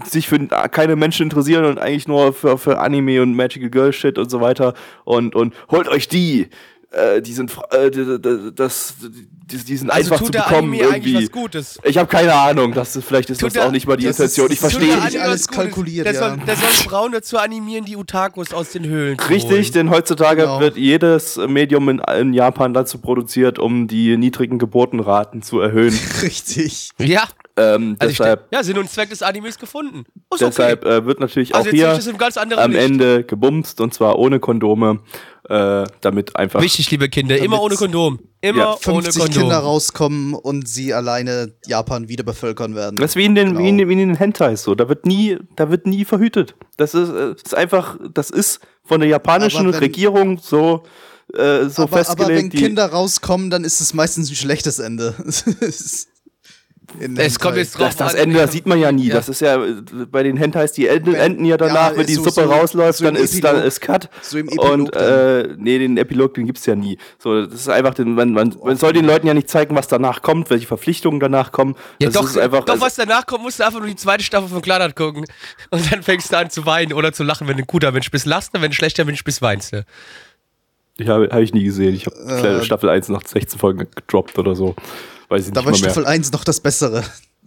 sich für keine Menschen interessieren und eigentlich nur für, für Anime und Magical Girl Shit und so weiter und, und holt euch die. Äh, die sind, äh, die, die, das, die, die sind Also einfach zu bekommen irgendwie. was Gutes. Ich habe keine Ahnung, das ist, vielleicht ist Tut das der- auch nicht mal die das Intention. ist- Ich verstehe nicht. Alles kalkuliert, der ja. Soll, der soll Frauen dazu animieren, die Otakus aus den Höhlen zu Richtig, holen. denn heutzutage Genau. wird jedes Medium in, in Japan dazu produziert, um die niedrigen Geburtenraten zu erhöhen. Richtig. Ja, ähm, also ich, deshalb ja, Sinn und Zweck des Animes gefunden. Ist deshalb okay. äh, wird natürlich Also auch hier das am Licht. Ende gebumst und zwar ohne Kondome, äh, damit einfach. Wichtig, liebe Kinder, immer ohne Kondom. Immer Ja, ohne 50 Kondom. Kinder rauskommen und sie alleine Japan wieder bevölkern werden. Das ist wie in den, wie in Genau. den, wie in den Hentais so. Da wird nie, da wird nie verhütet. Das ist, äh, ist einfach, das ist von der japanischen wenn- Regierung so, äh, so aber, festgelegt. aber wenn die- Kinder rauskommen, dann ist es meistens ein schlechtes Ende. In Es kommt jetzt drauf Das, das. Ende das sieht man ja nie. Ja. Das ist ja äh, bei den Hentais, die enden, enden ja danach, ja, wenn die so- Suppe so- rausläuft, so dann ist dann ist Cut. So im Epilog Und äh, nee, den Epilog, den gibt's ja nie. So, das ist einfach, den, man, man, man soll den Leuten ja nicht zeigen, was danach kommt, welche Verpflichtungen danach kommen. Ja, das doch, ist einfach, doch also- was danach kommt, musst du einfach nur die zweite Staffel von Kleinert gucken. Und dann fängst du an zu weinen oder zu lachen, wenn du ein guter Mensch bist. Lachst wenn du ein schlechter Mensch bist, weinst du. ich habe hab ich nie gesehen. Ich habe Äh, Staffel 1 nach 16 Folgen gedroppt oder so. Weiß ich Da war mal mehr. Staffel 1 noch das Bessere.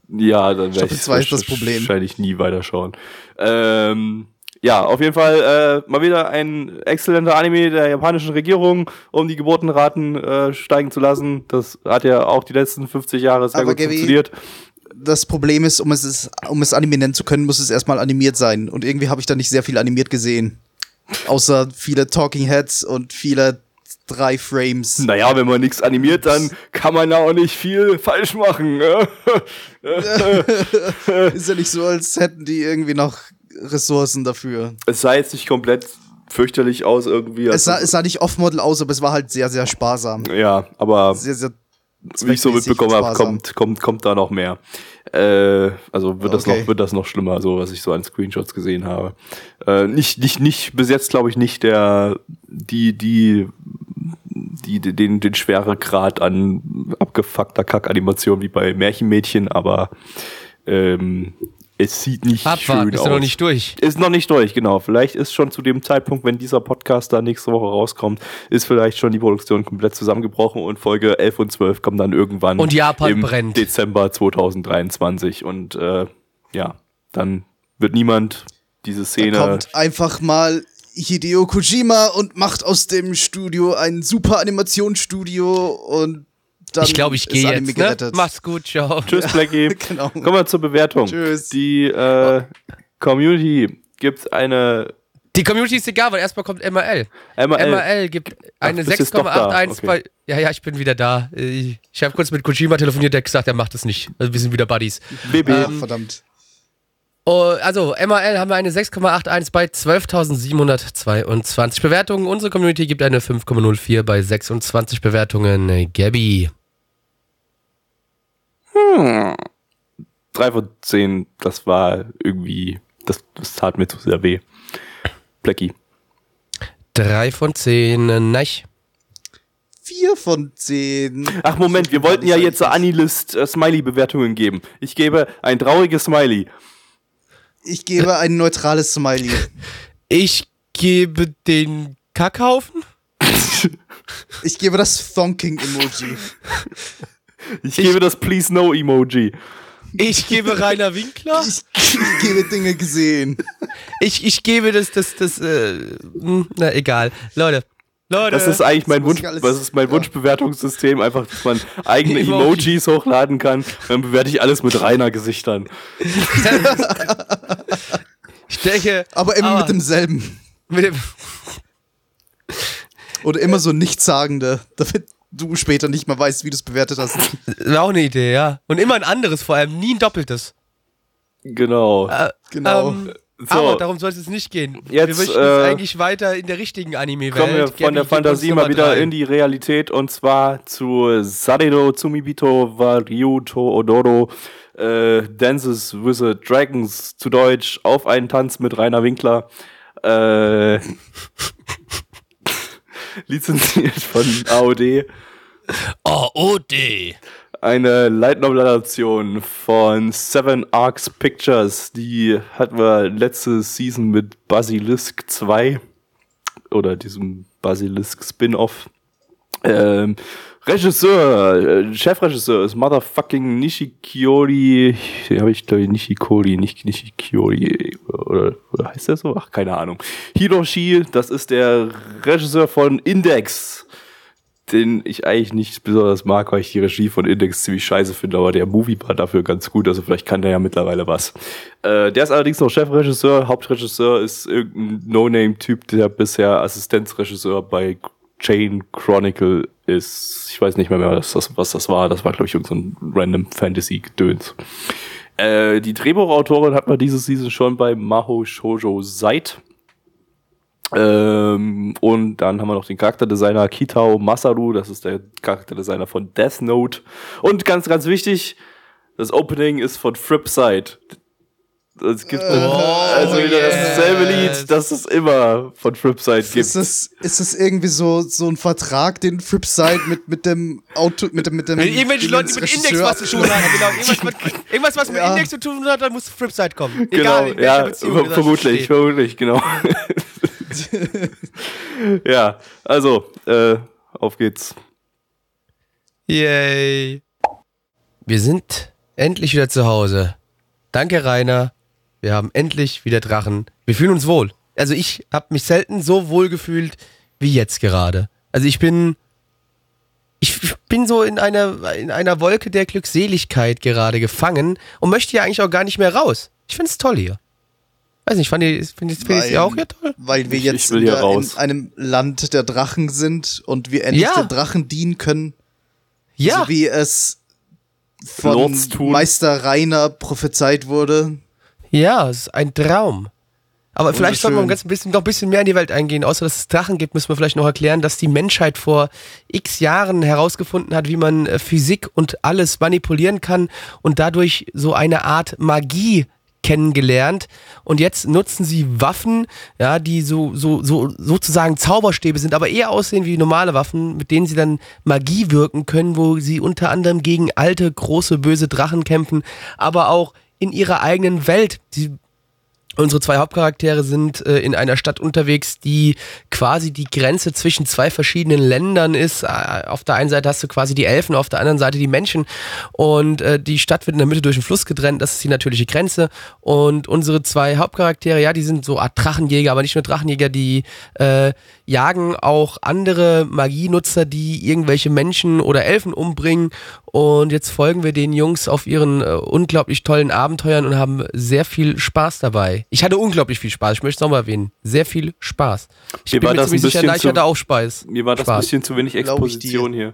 Ja, dann werde Staffel ich zwei ist das Problem. wahrscheinlich nie weiterschauen. Ähm, ja, auf jeden Fall äh, mal wieder ein exzellenter Anime der japanischen Regierung, um die Geburtenraten äh, steigen zu lassen. Das hat ja auch die letzten 50 Jahre sehr Aber gut Gaby, funktioniert. Das Problem ist, um es, ist- um es Anime nennen zu können, muss es erstmal animiert sein. Und irgendwie habe ich da nicht sehr viel animiert gesehen. Außer viele Talking Heads und viele drei Frames. Naja, wenn man nichts animiert, dann kann man ja auch nicht viel falsch machen. ne? Ist ja nicht so, als hätten die irgendwie noch Ressourcen dafür. es sah jetzt nicht komplett fürchterlich aus irgendwie. Es sah, Also- es sah nicht off-Model aus, aber es war halt sehr, sehr sparsam. ja, aber Sehr, sehr wie ich so mitbekommen habe, kommt, kommt, kommt da noch mehr. Äh, also wird das Okay. noch, wird das noch schlimmer, so was ich so an Screenshots gesehen habe. Äh, nicht, nicht, nicht, bis jetzt glaube ich nicht der, die, die, die, die, den, den Schweregrad an abgefuckter Kackanimation wie bei Märchenmädchen, aber ähm, Es sieht nicht Abwarten, schön ist aus. ja noch nicht durch. Ist noch nicht durch, genau. Vielleicht ist schon zu dem Zeitpunkt, wenn dieser Podcast da nächste Woche rauskommt, ist vielleicht schon die Produktion komplett zusammengebrochen und Folge 11 und 12 kommen dann irgendwann Und Japan im brennt. Dezember 2023 und äh, ja, dann wird niemand diese Szene Kommt einfach mal Hideo Kojima und macht aus dem Studio ein super Animationsstudio und dann ich glaube, ich gehe jetzt. Ne? gerettet. Mach's gut, ciao. Tschüss, Blackie. Genau. Kommen wir zur Bewertung. Tschüss. Die äh, Community gibt eine Die Community ist egal, weil erstmal kommt MRL. MRL. MRL gibt eine bist jetzt doch da. 6,81 Okay. bei. Ja, ja, ich bin wieder da. Ich, ich habe kurz mit Kojima telefoniert, der hat gesagt, er macht es nicht. Also wir sind wieder Buddies. BB. Ah, verdammt. Oh, also, MRL haben wir eine 6,81 bei 12.722 Bewertungen. Unsere Community gibt eine 5,04 bei 26 Bewertungen. Gabby. drei von zehn, das war irgendwie, das, das tat mir zu sehr weh. Blackie. 3 von 10. äh, Nein. Vier von zehn. Ach Moment, wir wollten ja jetzt Anilist äh, Smiley-Bewertungen geben. Ich gebe ein trauriges Smiley. Ich gebe ein neutrales Smiley. Ich gebe den Kackhaufen. Ich gebe das Thonking-Emoji. Ich, gebe das Please No Emoji. Ich gebe Rainer Winkler. Ich, ich gebe Dinge gesehen. Ich, ich gebe das, das, das, äh, hm, na egal. Leute. Leute. Das ist eigentlich mein Wunsch, das ist mein ja. Wunschbewertungssystem, einfach, dass man eigene Emoji. Emojis hochladen kann. Dann bewerte ich alles mit reiner Gesichtern. ich denke. Aber immer aber mit demselben. mit dem Oder immer so nichtssagende, damit du später nicht mehr weißt, wie du es bewertet hast. Auch eine Idee, ja. Und immer ein anderes, vor allem nie ein doppeltes. Genau. Äh, Genau. Ähm, So. Aber darum soll es nicht gehen. Jetzt, wir möchten äh, eigentlich weiter in der richtigen Anime-Welt. Kommen wir von der Fantasie mal wieder in die Realität und zwar zu Saredo Tsumibito wa Ryuto Odoro äh, Dances with the Dragons zu Deutsch auf einen Tanz mit Rainer Winkler. Äh, lizenziert von AOD. Oh, OD. Eine Light Novel Adaption von Seven Arcs Pictures. Die hatten wir letzte Season mit Basilisk 2 oder diesem Basilisk Spin-off. Ähm, Regisseur, äh, Chefregisseur ist Motherfucking Nishikiori. Habe ich glaube ich Nishikori, nicht Nishikiori. Oder, oder heißt der so? Ach, keine Ahnung. Hiroshi, das ist der Regisseur von Index den ich eigentlich nicht besonders mag, weil ich die Regie von Index ziemlich scheiße finde, aber der Movie war dafür ganz gut, also vielleicht kann der ja mittlerweile was. Äh, der ist allerdings noch Chefregisseur, Hauptregisseur ist irgendein No-Name-Typ, der bisher Assistenzregisseur bei Chain Chronicle ist. Ich weiß nicht mehr, mehr was, das, was das war. Das war, glaube ich, irgendein so random Fantasy-Gedöns. Äh, die Drehbuchautorin hat man diese Season schon bei Maho Shoujo Seit. Ähm, und dann haben wir noch den Charakterdesigner Kitao Masaru, das ist der Charakterdesigner von Death Note. Und ganz, ganz wichtig, das Opening ist von Fripside. Es gibt also wieder dasselbe yes. Lied, das es immer von Fripside gibt. Ist das, ist das irgendwie so, so ein Vertrag, den Flipside mit, mit dem Auto, mit dem, mit dem. Wenn irgendwelche Leute die mit Index was zu tun haben, genau. Irgendwas, mit, irgendwas was mit Ja. Index zu tun hat, dann muss Flipside kommen. Genau, Egal, in welcher ja, vermutlich, vermutlich, genau. ja, also, äh, auf geht's. Yay. Wir sind endlich wieder zu Hause. Danke, Rainer. Wir haben endlich wieder Drachen. Wir fühlen uns wohl. Also ich habe mich selten so wohl gefühlt wie jetzt gerade. Also ich bin ich bin so in einer in einer Wolke der Glückseligkeit gerade gefangen und möchte ja eigentlich auch gar nicht mehr raus. Ich finde es toll hier. Weiß nicht, fand ihr, findet findet ihr Weil- auch hier toll? Weil wir Ich- jetzt ich will in, hier der, raus. in einem Land der Drachen sind und wir endlich Ja. den Drachen dienen können, Ja. so wie es von. Meister Rainer prophezeit wurde. Ja, es ist ein Traum. Aber vielleicht sollten wir ganz ein bisschen, noch ein bisschen mehr in die Welt eingehen. Außer dass es Drachen gibt, müssen wir vielleicht noch erklären, dass die Menschheit vor x Jahren herausgefunden hat, wie man äh, Physik und alles manipulieren kann und dadurch so eine Art Magie kennengelernt und jetzt nutzen sie Waffen, ja, die so, so, so sozusagen Zauberstäbe sind, aber eher aussehen wie normale Waffen, mit denen sie dann Magie wirken können, wo sie unter anderem gegen alte, große, böse Drachen kämpfen, aber auch in ihrer eigenen Welt. Die Unsere zwei Hauptcharaktere sind äh, in einer Stadt unterwegs, die quasi die Grenze zwischen zwei verschiedenen Ländern ist. Äh, auf der einen Seite hast du quasi die Elfen, auf der anderen Seite die Menschen. Und äh, die Stadt wird in der Mitte durch einen Fluss getrennt. Das ist die natürliche Grenze. Und unsere zwei Hauptcharaktere, ja, die sind so Art Drachenjäger, aber nicht nur Drachenjäger, die äh, jagen auch andere Magienutzer, die irgendwelche Menschen oder Elfen umbringen. Und jetzt folgen wir den Jungs auf ihren äh, unglaublich tollen Abenteuern und haben sehr viel Spaß dabei. Ich hatte unglaublich viel Spaß, ich möchte es nochmal erwähnen. Sehr viel Spaß. Ich Mir bin war mir das ziemlich ein sicher, bisschen Neich zu- hatte auch Spaß. Mir war das Spaß. ein bisschen zu wenig ich Exposition hier.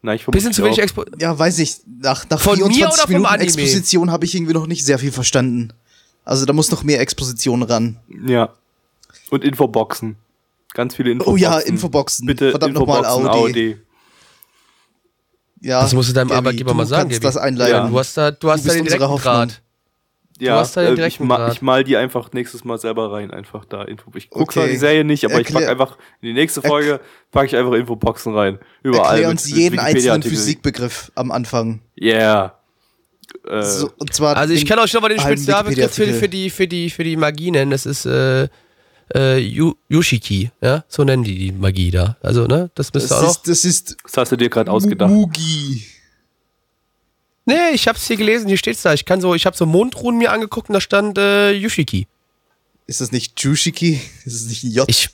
Nein, ich Bisschen zu wenig Expo Expo Ja, weiß ich. Nach, nach Von mir 24 oder vom Minuten Anime? Exposition habe ich irgendwie noch nicht sehr viel verstanden. Also da muss noch mehr Exposition ran. Ja. Und Infoboxen. Ganz viele Oh Infoboxen. ja, Infoboxen. Bitte Verdammt nochmal Audi. AOD. Ja, Das musst du deinem Gabi, Arbeitgeber du mal sagen, kannst Gabi. das einleiten. Du hast da, du hast da bist den unsere direkten Hoffnung. Draht. Ja, hast da den äh, ich, direkten ma Draht. ich mal die einfach nächstes Mal selber rein, einfach da Info. Ich guck zwar Okay. die Serie nicht, aber ich pack Erklär- einfach in die nächste Folge packe ich einfach Infoboxen rein. Überall. Erklär mit uns jeden einzelnen. Physikbegriff am Anfang. Yeah. Äh, So, und zwar Also ich kann euch noch mal den Spezialbegriff für, für, die, für, die, für die Magie nennen. Das ist äh, äh, Yu- Yushiki, ja? So nennen die die Magie da. Also, ne? Das müsste auch Das noch. ist, das ist das hast du dir gerade ausgedacht. Mugi. Nee, ich hab's hier gelesen, hier steht's da. Ich kann so, ich habe so Mondruhen mir angeguckt und da stand äh, Yushiki. Ist das nicht Jushiki? Ist das nicht ein J? Ich.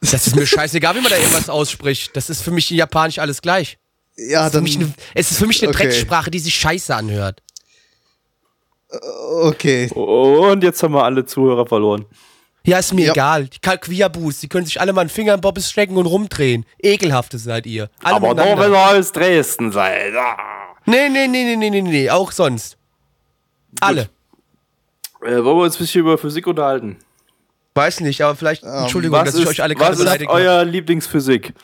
Das ist mir scheißegal, wie man da irgendwas ausspricht. Das ist für mich in Japanisch alles gleich. ja, Das ist für dann. mich eine, es ist für mich eine okay. Drecksprache, die sich scheiße anhört. Okay. Und jetzt haben wir alle Zuhörer verloren. Ja, ist mir Ja. egal. Die Kalquiabus, die können sich alle mal einen Finger im Bobbes stecken und rumdrehen. Ekelhafte seid ihr. Alle Aber nur wenn ihr aus Dresden seid. Ah. Nee, nee, nee, nee, nee, nee, nee, auch sonst. Alle. Äh, wollen wir uns ein bisschen über Physik unterhalten? Weiß nicht, aber vielleicht, Entschuldigung, Was dass ich ist, euch alle gerade was ist euer Lieblingsphysik?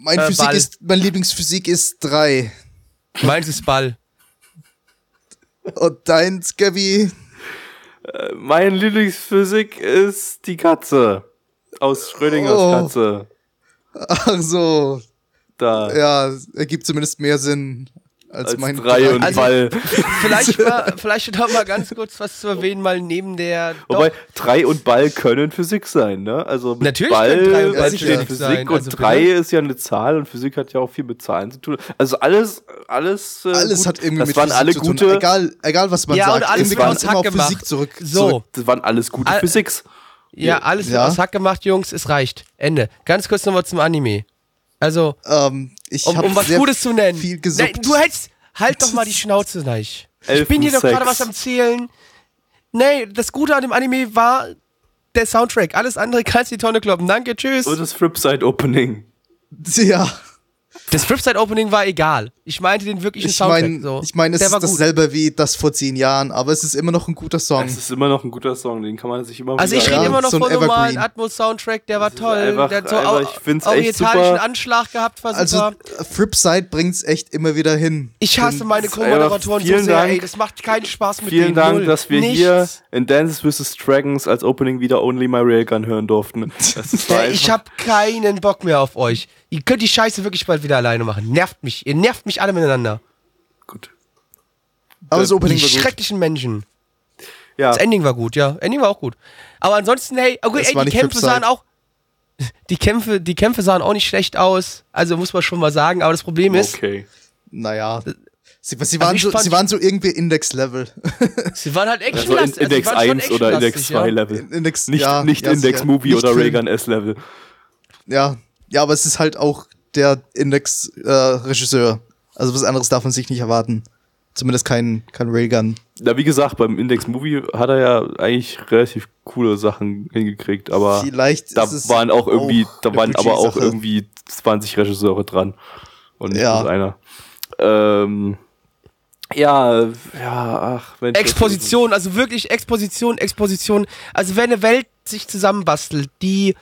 Mein Äh, Physik Ball. ist, mein Lieblingsphysik ist 3. Meins ist Ball. Und deins, Gabi? Mein Lieblingsphysik ist die Katze. Aus Schrödingers Oh. Katze. Ach so. Da. Ja, ergibt zumindest mehr Sinn als, als mein drei und Also- Ball. Vielleicht, mal, vielleicht noch mal ganz kurz was zu erwähnen, mal neben der. Wobei Doch, drei und Ball können Physik sein, ne? Also mit Natürlich Ball drei und Ball steht Physik sein, und also drei ist ja eine Zahl und Physik hat ja auch viel mit Zahlen zu tun. Also alles, alles, äh, Alles gut. hat irgendwie das mit waren Physik alle zu gute, tun. Egal, egal was man Ja, und sagt. alles irgendwie wird kommt aus immer Hack auf gemacht. Physik zurück. So. zurück. das waren alles gute Al- Physiks. ja, alles Ja. aus Hack gemacht, Jungs, es reicht. Ende. Ganz kurz nochmal zum Anime. Also, Ähm, ich um, um was sehr Gutes zu nennen. Viel Nein, gesuppt. du hältst. Halt doch mal die Schnauze, Neich. Ich bin hier doch gerade was am Zählen. Nee, das Gute an dem Anime war der Soundtrack. Alles andere kannst du die Tonne kloppen. Danke, tschüss. Und das Flipside Opening. Ja, Das Flipside Opening war egal. Ich meinte den wirklichen ich Soundtrack. meine, so. ich mein, es Der ist war gut. dasselbe wie das vor zehn Jahren, aber es ist immer noch ein guter Song. Es ist immer noch ein guter Song, den kann man sich immer Also ich rede Ja, immer noch so von normalen. Atmos-Soundtrack, der war toll. einfach- der hat so einfach, ich find's echt orientalischen super. Anschlag gehabt, war Also super. äh, Flipside bringt's echt immer wieder hin. Ich hasse meine Co-Moderatoren so vielen sehr, Dank. ey. Das macht keinen Spaß mit Vielen denen. Dank, Null. dass wir Nichts. hier in Dances vs. Dragons als Opening wieder Only My Railgun hören durften. Das ist Ja, ich hab keinen Bock mehr auf euch. Ihr könnt die Scheiße wirklich bald wieder alleine machen. Nervt mich. Ihr nervt mich alle miteinander. gut. Aber das Die Opening war gut. schrecklichen Menschen. Ja, Das Ending war gut, ja. Ending war auch gut. Aber ansonsten, hey, okay, ey, die Kämpfe sahen auch. Die Kämpfe, die Kämpfe sahen auch nicht schlecht aus. Also muss man schon mal sagen. Aber das Problem ist, okay. Naja. Sie, sie, Also waren ich so, sie waren so irgendwie Index-Level. sie waren halt Also in. Index also sie waren 1 schon oder Index actionlastig, 2 ja. Level. Index, Nicht, ja, nicht ja, Index. Movie oder. Reagan S Level. Ja, ja, aber es ist halt auch der Index-Regisseur. also was anderes darf man sich nicht erwarten. Zumindest kein, kein Railgun. Na, wie gesagt, beim Index Movie hat er ja eigentlich relativ coole Sachen hingekriegt, aber Vielleicht da ist es waren auch irgendwie, da eine waren aber auch irgendwie 20 Regisseure dran. Und nicht Ja. bloß einer. Ähm, ja, ja, ach, Mensch. Exposition, also wirklich Exposition, Exposition. Also wenn eine Welt sich zusammenbastelt, die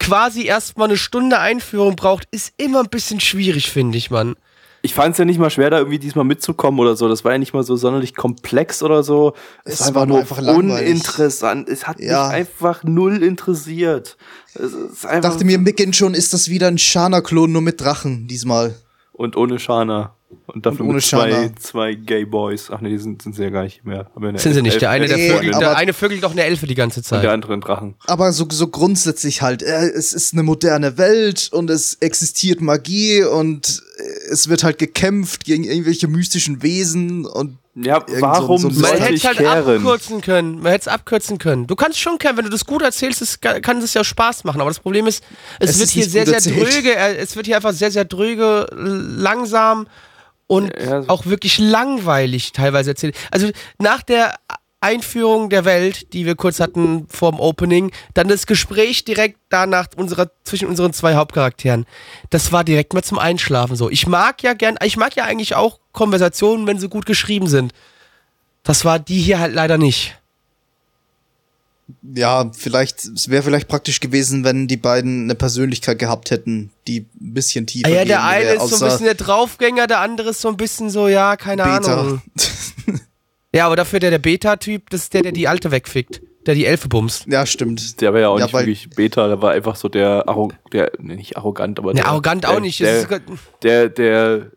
quasi erstmal eine Stunde Einführung braucht, ist immer ein bisschen schwierig, finde ich, Mann. Ich fand es ja nicht mal schwer, da irgendwie diesmal mitzukommen oder so. Das war ja nicht mal so sonderlich komplex oder so. Es war einfach war nur nur einfach langweilig. uninteressant. Es hat Ja. mich einfach null interessiert. Es ist einfach Dachte mir, Mick schon, ist das wieder ein Shana-Klon nur mit Drachen diesmal. Und ohne Shana. Und dafür Und ohne mit zwei, Shana. zwei Gay Boys. Ach nee, die sind, sind sie ja gar nicht mehr. Ja Sind sie nicht. Elf- Der eine, der, Nee, vögelt, der eine vögelt doch eine Elfe die ganze und Zeit. der andere ein Drachen. Aber so, so grundsätzlich halt, äh, es ist eine moderne Welt und es existiert Magie und äh, es wird halt gekämpft gegen irgendwelche mystischen Wesen und Ja, warum so so Man hätte es halt kehren? abkürzen können. Man hätte es abkürzen können. Du kannst schon kehren, wenn du das gut erzählst, es kann es ja Spaß machen. Aber das Problem ist, es, Es wird ist hier sehr, sehr erzählt. dröge. äh, Es wird hier einfach sehr, sehr dröge, langsam und Ja, so- auch wirklich langweilig teilweise erzählt. Also nach der Einführung der Welt, die wir kurz hatten vorm Opening, dann das Gespräch direkt danach unserer, zwischen unseren zwei Hauptcharakteren. Das war direkt mal zum Einschlafen so. Ich mag ja gern, ich mag ja eigentlich auch Konversationen, wenn sie gut geschrieben sind. Das war die hier halt leider nicht. Ja, vielleicht, es wäre vielleicht praktisch gewesen, wenn die beiden eine Persönlichkeit gehabt hätten, die ein bisschen tiefer Ah ja, der eine ist so ein bisschen der Draufgänger, der andere ist so ein bisschen so, ja, keine Beta. Ahnung. Ja, aber dafür der, der Beta-Typ, das ist der, der die Alte wegfickt. Der die Elfe bumst. ja, stimmt. Der war ja auch Ja, nicht wirklich Beta, der war einfach so der, Arro der nee, nicht arrogant, aber Ne, der, arrogant der, auch nicht. Der, ist- der, der,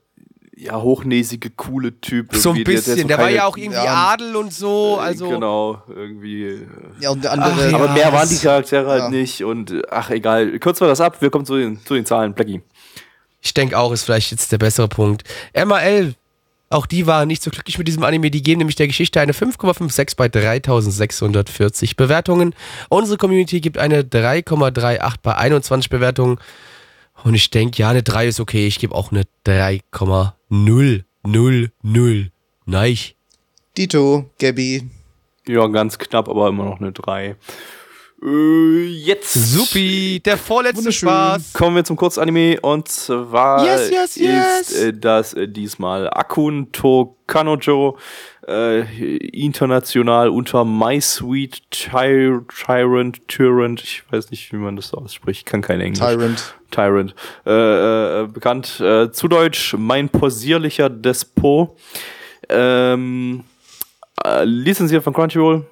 ja, hochnäsige, coole Typ. so ein bisschen. so Der, war keine- ja auch irgendwie ja, Adel und so. Also, Genau, irgendwie. äh, Ja, und der andere. Ach ja. Aber mehr waren die Charaktere halt ja. nicht und äh, ach egal. Kürzen wir das ab, wir kommen zu den, zu den Zahlen. Blackie. ich denke auch, ist vielleicht jetzt der bessere Punkt. MAL, auch die waren nicht so glücklich mit diesem Anime. Die geben nämlich der Geschichte eine 5,56 bei 3640 Bewertungen. Unsere Community gibt eine 3,38 bei 21 Bewertungen. Und ich denke, ja, eine 3 ist okay. Ich gebe auch eine 3,000. Nein. Dito, Gabby. Ja, ganz knapp, aber immer noch eine 3. Äh, jetzt Supi, der vorletzte. Spaß. kommen wir zum Kurzanime und zwar Yes, yes, yes. ist äh, das äh, diesmal Akun to Kanojo äh, international unter My Sweet Ty Tyrant Tyrant, ich weiß nicht, wie man das ausspricht, kann kein Englisch. Tyrant. Tyrant. Äh, äh, bekannt äh, zu Deutsch mein posierlicher Despot. Ähm, äh, lizenziert von Crunchyroll.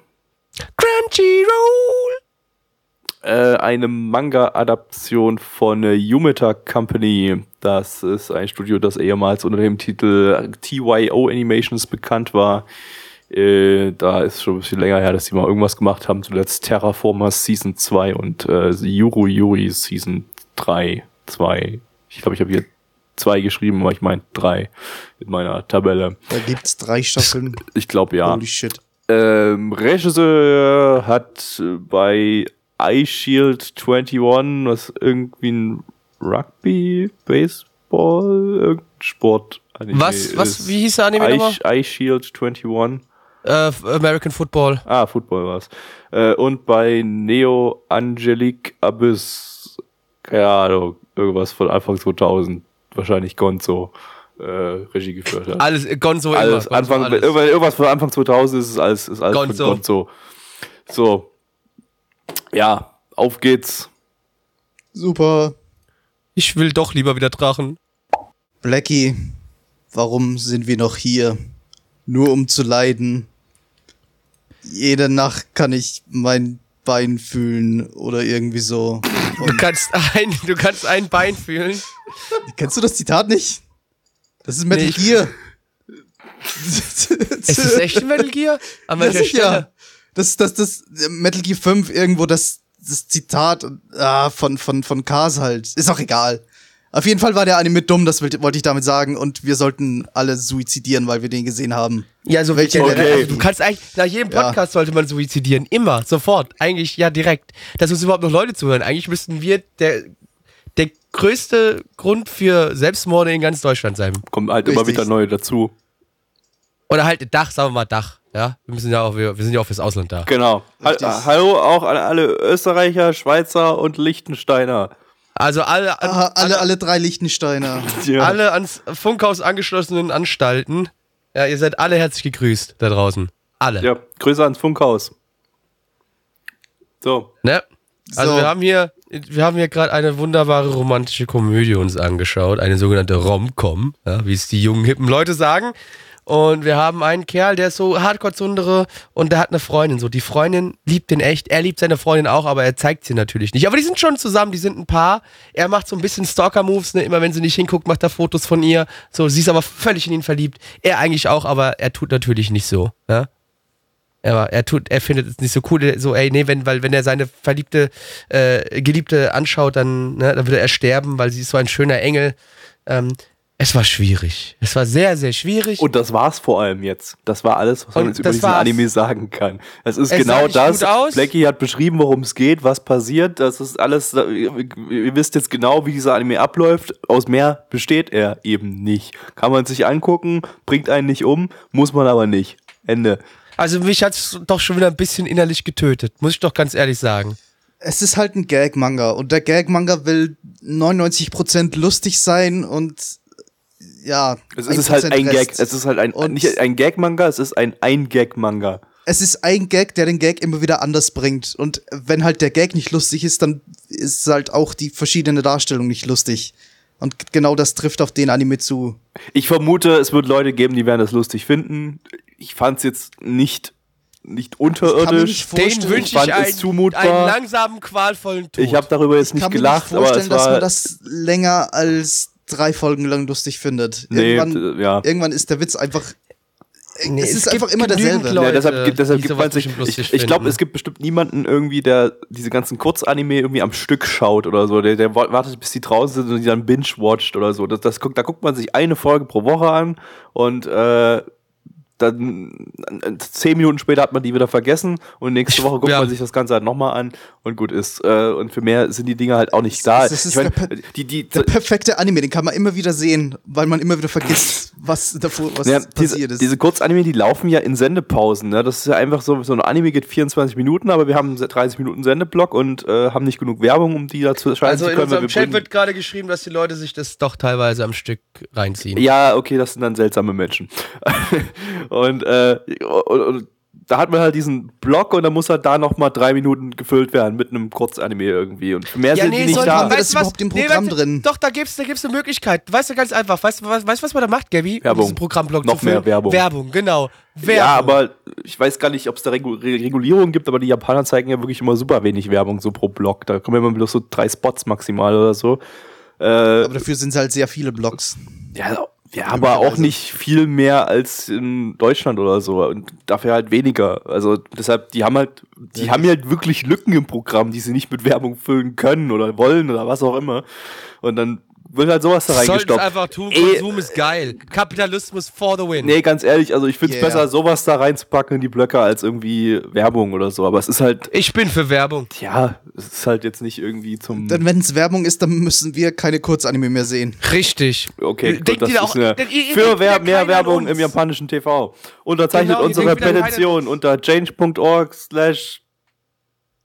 Crunchyroll. Äh, eine Manga-Adaption von äh, Yumeta Company. Das ist ein Studio, das ehemals unter dem Titel TYO Animations bekannt war. Äh, da ist schon ein bisschen länger her, dass die mal irgendwas gemacht haben. Zuletzt Terraformers Season 2 und äh, Yuru Yuri Season 3, 2. Ich glaube, ich habe hier zwei geschrieben, aber ich meine drei in meiner Tabelle. Da gibt's drei Staffeln. Ich glaube ja. Holy shit. Ähm, Regisseur hat äh, bei iShield 21, was irgendwie ein Rugby, Baseball, irgendein Sport. Was, was, wie hieß der Anime nochmal? iShield 21. Äh, American Football. Ah, Football war's. Äh, und bei Neo Angelique Abyss, keine Ahnung, irgendwas von Anfang 2000, wahrscheinlich Gonzo, äh, Regie geführt hat. Alles, Gonzo alles, immer. Gonzo, Anfang, alles. Irgendwas, von Anfang 2000 ist es alles, ist alles Gonzo. Gonzo. So. Ja, auf geht's. Super. Ich will doch lieber wieder Drachen. Blackie, warum sind wir noch hier? Nur um zu leiden. Jede Nacht kann ich mein Bein fühlen oder irgendwie so. Du Und, kannst ein, du kannst ein Bein fühlen. kennst du das Zitat nicht? Das ist Metal Nee, Gear. Es ist echt ein Metal Gear? An Ja, welcher sicher. Stelle? Das, das, das, Metal Gear 5 irgendwo das, das Zitat ah, von, von, von Cars halt. Ist auch egal. Auf jeden Fall war der Anime dumm, das wollte ich damit sagen. Und wir sollten alle suizidieren, weil wir den gesehen haben. Ja, so Welche. Okay. Also du kannst eigentlich, nach jedem Ja. Podcast sollte man suizidieren. Immer, sofort. Eigentlich, ja, direkt. Dass uns überhaupt noch Leute zuhören. Eigentlich müssten wir der, der größte Grund für Selbstmorde in ganz Deutschland sein. Kommen halt immer Richtig. wieder neue dazu. Oder halt Dach, sagen wir mal Dach. Ja, wir müssen ja auch, wir, wir sind ja auch fürs Ausland da. Genau. Richtig. Hallo auch an alle Österreicher, Schweizer und Liechtensteiner. Also alle, an, Aha, alle, alle drei Lichtensteiner. Ja. alle ans Funkhaus angeschlossenen Anstalten. Ja, ihr seid alle herzlich gegrüßt da draußen. Alle. ja, Grüße ans Funkhaus. So. Ne? Also So. wir haben hier, wir haben hier gerade eine wunderbare romantische Komödie uns angeschaut, eine sogenannte Rom-Com, ja, wie es die jungen hippen Leute sagen. Und wir haben einen Kerl, der ist so Hardcore-Zundere und der hat eine Freundin. So, die Freundin liebt den echt. Er liebt seine Freundin auch, aber er zeigt sie natürlich nicht. Aber die sind schon zusammen, die sind ein Paar. Er macht so ein bisschen Stalker-Moves, ne? Immer wenn sie nicht hinguckt, macht er Fotos von ihr. So, sie ist aber völlig in ihn verliebt. Er eigentlich auch, aber er tut natürlich nicht so. Ja? Aber er tut, er findet es nicht so cool, so, ey, nee, wenn, weil wenn er seine verliebte, äh, Geliebte anschaut, dann, ne, dann würde er sterben, weil sie ist so ein schöner Engel. Ähm, es war schwierig. Es war sehr, sehr schwierig. Und das war's vor allem jetzt. Das war alles, was man jetzt über diesen war's. Anime sagen kann. Es ist Es genau das. gut aus. Blackie hat beschrieben, worum es geht, was passiert. Das ist alles, ihr, ihr wisst jetzt genau, wie dieser Anime abläuft. Aus mehr besteht er eben nicht. Kann man sich angucken, bringt einen nicht um, muss man aber nicht. Ende. Also mich hat's doch schon wieder ein bisschen innerlich getötet, muss ich doch ganz ehrlich sagen. Es ist halt ein Gag-Manga und der Gag-Manga will 99% lustig sein und ja. Es ist halt 1% ein Gag. Rest. Es ist halt ein, Und- nicht ein Gag-Manga, es ist ein Ein-Gag-Manga. es ist ein Gag, der den Gag immer wieder anders bringt. Und wenn halt der Gag nicht lustig ist, dann ist halt auch die verschiedene Darstellung nicht lustig. Und genau das trifft auf den Anime zu. Ich vermute, es wird Leute geben, die werden das lustig finden. Ich fand es jetzt nicht, nicht kann mir unterirdisch. Den wünsche fand ich es einen, zumutbar. einen langsamen, qualvollen Tod. Ich habe darüber jetzt Ich nicht kann gelacht, mir nicht aber vorstellen, es dass war man das länger als drei Folgen lang lustig findet. Nee, irgendwann, ja. irgendwann ist der Witz einfach. Nee, es es ist gibt einfach immer derselbe. Leute, ja, deshalb, gibt- deshalb gibt man sich. Ich, ich glaube, es gibt bestimmt niemanden irgendwie, der diese ganzen Kurzanime irgendwie am Stück schaut oder so. Der, der wa- wartet, bis die draußen sind und die dann binge-watcht oder so. Das, das guckt, da guckt man sich eine Folge pro Woche an und äh, dann äh, zehn Minuten später hat man die wieder vergessen und nächste Woche guckt Ja. man sich das Ganze halt nochmal an und gut ist. Äh, und für mehr sind die Dinge halt auch nicht da. Das ist ich mein, der die, die, Der perfekte Anime, den kann man immer wieder sehen, weil man immer wieder vergisst, was davor was Ja, passiert diese, ist. diese Kurzanime, die laufen ja in Sendepausen. Ne? Das ist ja einfach so, so ein Anime geht 24 Minuten, aber wir haben 30 Minuten Sendeblock und äh, haben nicht genug Werbung, um die dazu schalten Also zu in können. weil unserem wir Chat wird gerade geschrieben, dass die Leute sich das doch teilweise am Stück reinziehen. ja, okay, das sind dann seltsame Menschen. und, äh, und, und da hat man halt diesen Block und dann muss halt da nochmal drei Minuten gefüllt werden mit einem Kurzanime irgendwie. Und mehr sind die nicht soll- da. haben wir das überhaupt im Programm warte, drin? Doch, da gibt's, da gibt's eine Möglichkeit. Weißt du, ganz einfach. Weißt du, was, weißt, was man da macht, Gabby? Um Werbung. diesen Programmblock Noch zu füllen? mehr Werbung. Werbung, genau. Werbung. Ja, aber ich weiß gar nicht, ob es da Regu Re- Regulierung gibt, aber die Japaner zeigen ja wirklich immer super wenig Werbung so pro Block. Da kommen immer bloß so drei Spots maximal oder so. Äh, Aber dafür sind es halt sehr viele Blogs. ja, ja, aber auch nicht viel mehr als in Deutschland oder so. Und dafür halt weniger. Also deshalb, die haben halt, die haben halt wirklich Lücken im Programm, die sie nicht mit Werbung füllen können oder wollen oder was auch immer. Und dann wird halt sowas da Sollten es reingestopft. einfach tun. Ey, Konsum ist geil. Kapitalismus for the win. Nee, ganz ehrlich, also ich find's Yeah. besser, sowas da reinzupacken in die Blöcke als irgendwie Werbung oder so. Aber es ist halt, Ich bin für Werbung. ja, es ist halt jetzt nicht irgendwie zum. Denn wenn es Werbung ist, dann müssen wir keine Kurzanime mehr sehen. Richtig. Okay, Denkt gut, das ihr ist auch- eine, für wer, mehr Werbung im japanischen TV. Unterzeichnet Genau, unsere Petition unter change.org slash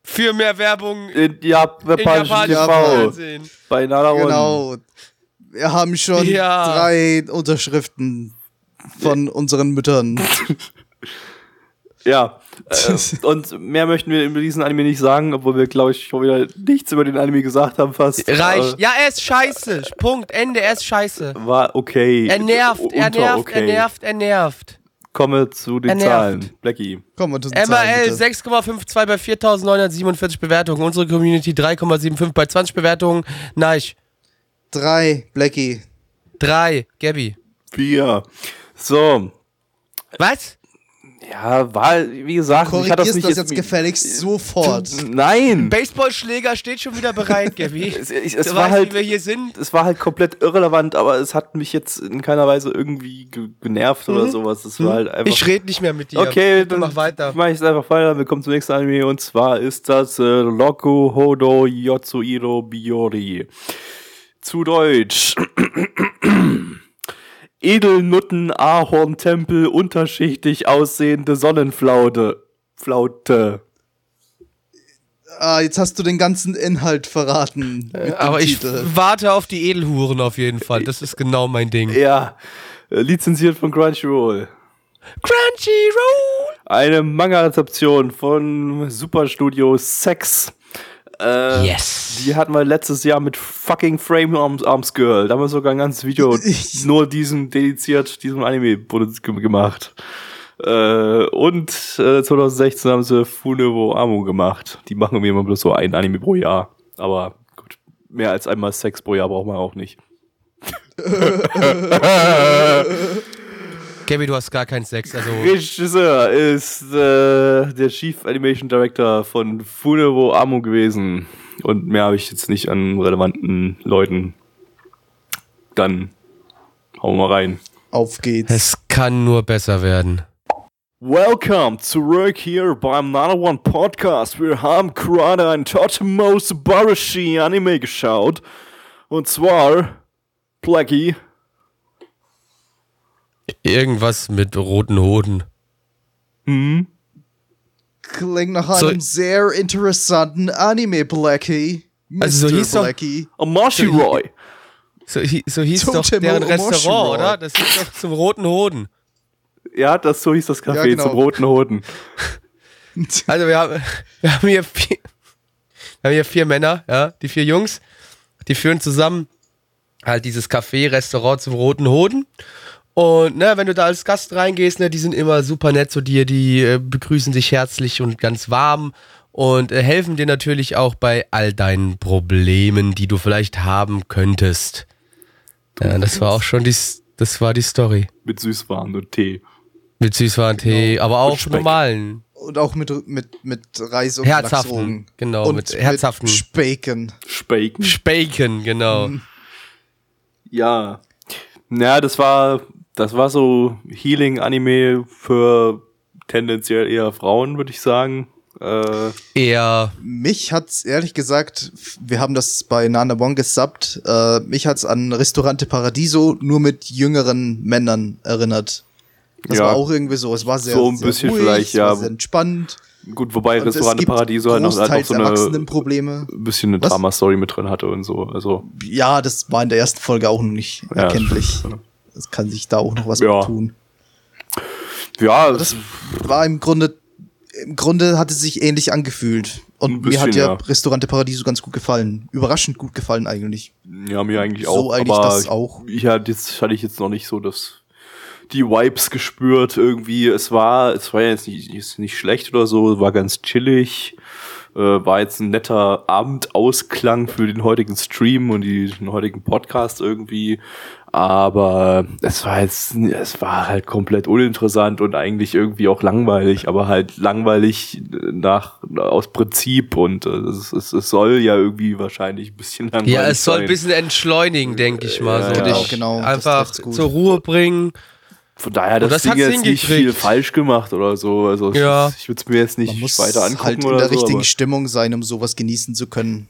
Für mehr Werbung in japanischen japanischen TV Fernsehen. bei Nara. Genau. Wir haben schon Ja. drei Unterschriften von unseren Müttern. Ja. Äh, und mehr möchten wir über diesen Anime nicht sagen, obwohl wir, glaube ich, schon wieder nichts über den Anime gesagt haben fast. Reicht. Äh, Ja, er ist scheiße. Punkt. Ende. Er ist scheiße. war okay. Er nervt, er nervt, okay. er nervt, er nervt. Komme zu den. Zahlen. Blackie. Zahlen, MRL bitte. 6,52 bei 4.947 Bewertungen. Unsere Community 3,75 bei 20 Bewertungen. Nein. Drei, Blackie. 3. Gabby. Vier. So. Was? Ja, war, wie gesagt, ich hatte das Korrigierst nicht das jetzt jetzt gefälligst sofort. Nein. Baseballschläger steht schon wieder bereit, Gabby. Es, ich, es du war weißt, halt, wie wir hier sind. es war halt komplett irrelevant, aber es hat mich jetzt in keiner Weise irgendwie ge genervt oder sowas. Es war halt einfach. Mhm. Ich rede nicht mehr mit dir. Okay, Bitte dann mach weiter. mach ich es einfach weiter. Wir kommen zum nächsten Anime und zwar ist das äh, Loku Hodo Yotsuiro Biori. Zu Deutsch. Edelnutten Ahorntempel unterschichtig aussehende Sonnenflaute. Flaute. Ah, jetzt hast du den ganzen Inhalt verraten. mit dem Aber ich Titel. warte auf die Edelhuren auf jeden Fall. Das ist genau mein Ding. Ja, äh, lizenziert von Crunchyroll. Crunchyroll! Eine Manga-Rezeption von Superstudio Sex. Äh, Yes. Die hatten wir letztes Jahr mit fucking Frame Arms, Arms Girl. Da haben wir sogar ein ganzes Video nur diesem dediziert, diesem Anime gemacht. Äh, und äh, 2016 haben sie Funevo Amo gemacht. Die machen mir immer bloß so ein Anime pro Jahr. Aber gut, mehr als einmal Sex pro Jahr braucht man auch nicht. Gabby, du hast gar keinen Sex, also. Regisseur ist äh, der Chief Animation Director von Funevo Amo gewesen. Und mehr habe ich jetzt nicht an relevanten Leuten. Dann hauen wir rein. Auf geht's. Es kann nur besser werden. Welcome zurück hier beim Nano One Podcast. Wir haben gerade ein Totemo Subarashi Anime geschaut. Und zwar Blackie. Irgendwas mit roten Hoden. Hm? Klingt nach So- einem sehr interessanten Anime, Blackie. Mr. Also so hieß doch- Blackie. Amashi Roy. So, hi- so hieß Totemo doch deren Omoshiro. Restaurant, oder? Das hieß doch zum roten Hoden. Ja, das so hieß das Café Ja, genau. zum roten Hoden. Also wir haben, wir haben hier vier, wir haben hier vier Männer, ja, die vier Jungs, die führen zusammen halt dieses Café, Restaurant zum Roten Hoden. Und ne, wenn du da als Gast reingehst, ne, die sind immer super nett zu dir, die äh, begrüßen dich herzlich und ganz warm und äh, helfen dir natürlich auch bei all deinen Problemen, die du vielleicht haben könntest. Ja, das war auch schon die, das war die Story. Mit Süßwaren und Tee. Mit Süßwarentee, aber auch Speck. normalen, Und auch mit, mit, mit Reis und Herzhaften, Lachsrogen. genau, und mit herzhaften- Mit Spaken. Spaken. Bacon, genau. Ja. Ja, das war, das war so Healing-Anime für tendenziell eher Frauen, würde ich sagen. Äh, Eher Mich hat's ehrlich gesagt, wir haben das bei Nana Bon gesubbt, äh, mich hat's an Restaurante Paradiso nur mit jüngeren Männern erinnert. Das Ja. war auch irgendwie so. Es war sehr, So ein sehr bisschen ruhig, vielleicht, ja. sehr entspannt. gut, wobei Und es Restaurant Paradiso halt noch, halt so eine Erwachsenenprobleme. bisschen eine? Drama-Story mit drin hatte und so. Also, Ja, das war in der ersten Folge auch noch nicht Ja, erkenntlich. stimmt. Es kann sich da auch noch was Ja. tun. ja, Das war im Grunde, im Grunde hat es sich ähnlich angefühlt. Und Ein mir hat bisschen, ja, ja. Restaurante Paradiso ganz gut gefallen. Überraschend gut gefallen eigentlich. ja, mir eigentlich So auch. eigentlich aber das auch. Ich hatte jetzt, hatte ich jetzt noch nicht so das, die Vibes gespürt irgendwie. Es war, es war jetzt nicht, ist nicht schlecht oder so, war ganz chillig. Äh, war jetzt ein netter Abendausklang für den heutigen Stream und die, den heutigen Podcast irgendwie. Aber es war jetzt, es war halt komplett uninteressant und eigentlich irgendwie auch langweilig, aber halt langweilig nach, aus Prinzip und äh, es, es, es soll ja irgendwie wahrscheinlich ein bisschen langweilig Ja, es soll sein. ein bisschen entschleunigen, denke ich mal. Ja, so genau, dich genau, das einfach zur Ruhe bringen. Von daher, das, das Ding jetzt nicht viel falsch gemacht oder so. Also Ja. ich würde es mir jetzt nicht Man muss weiter angucken halt in oder der so. richtigen Stimmung sein, um sowas genießen zu können.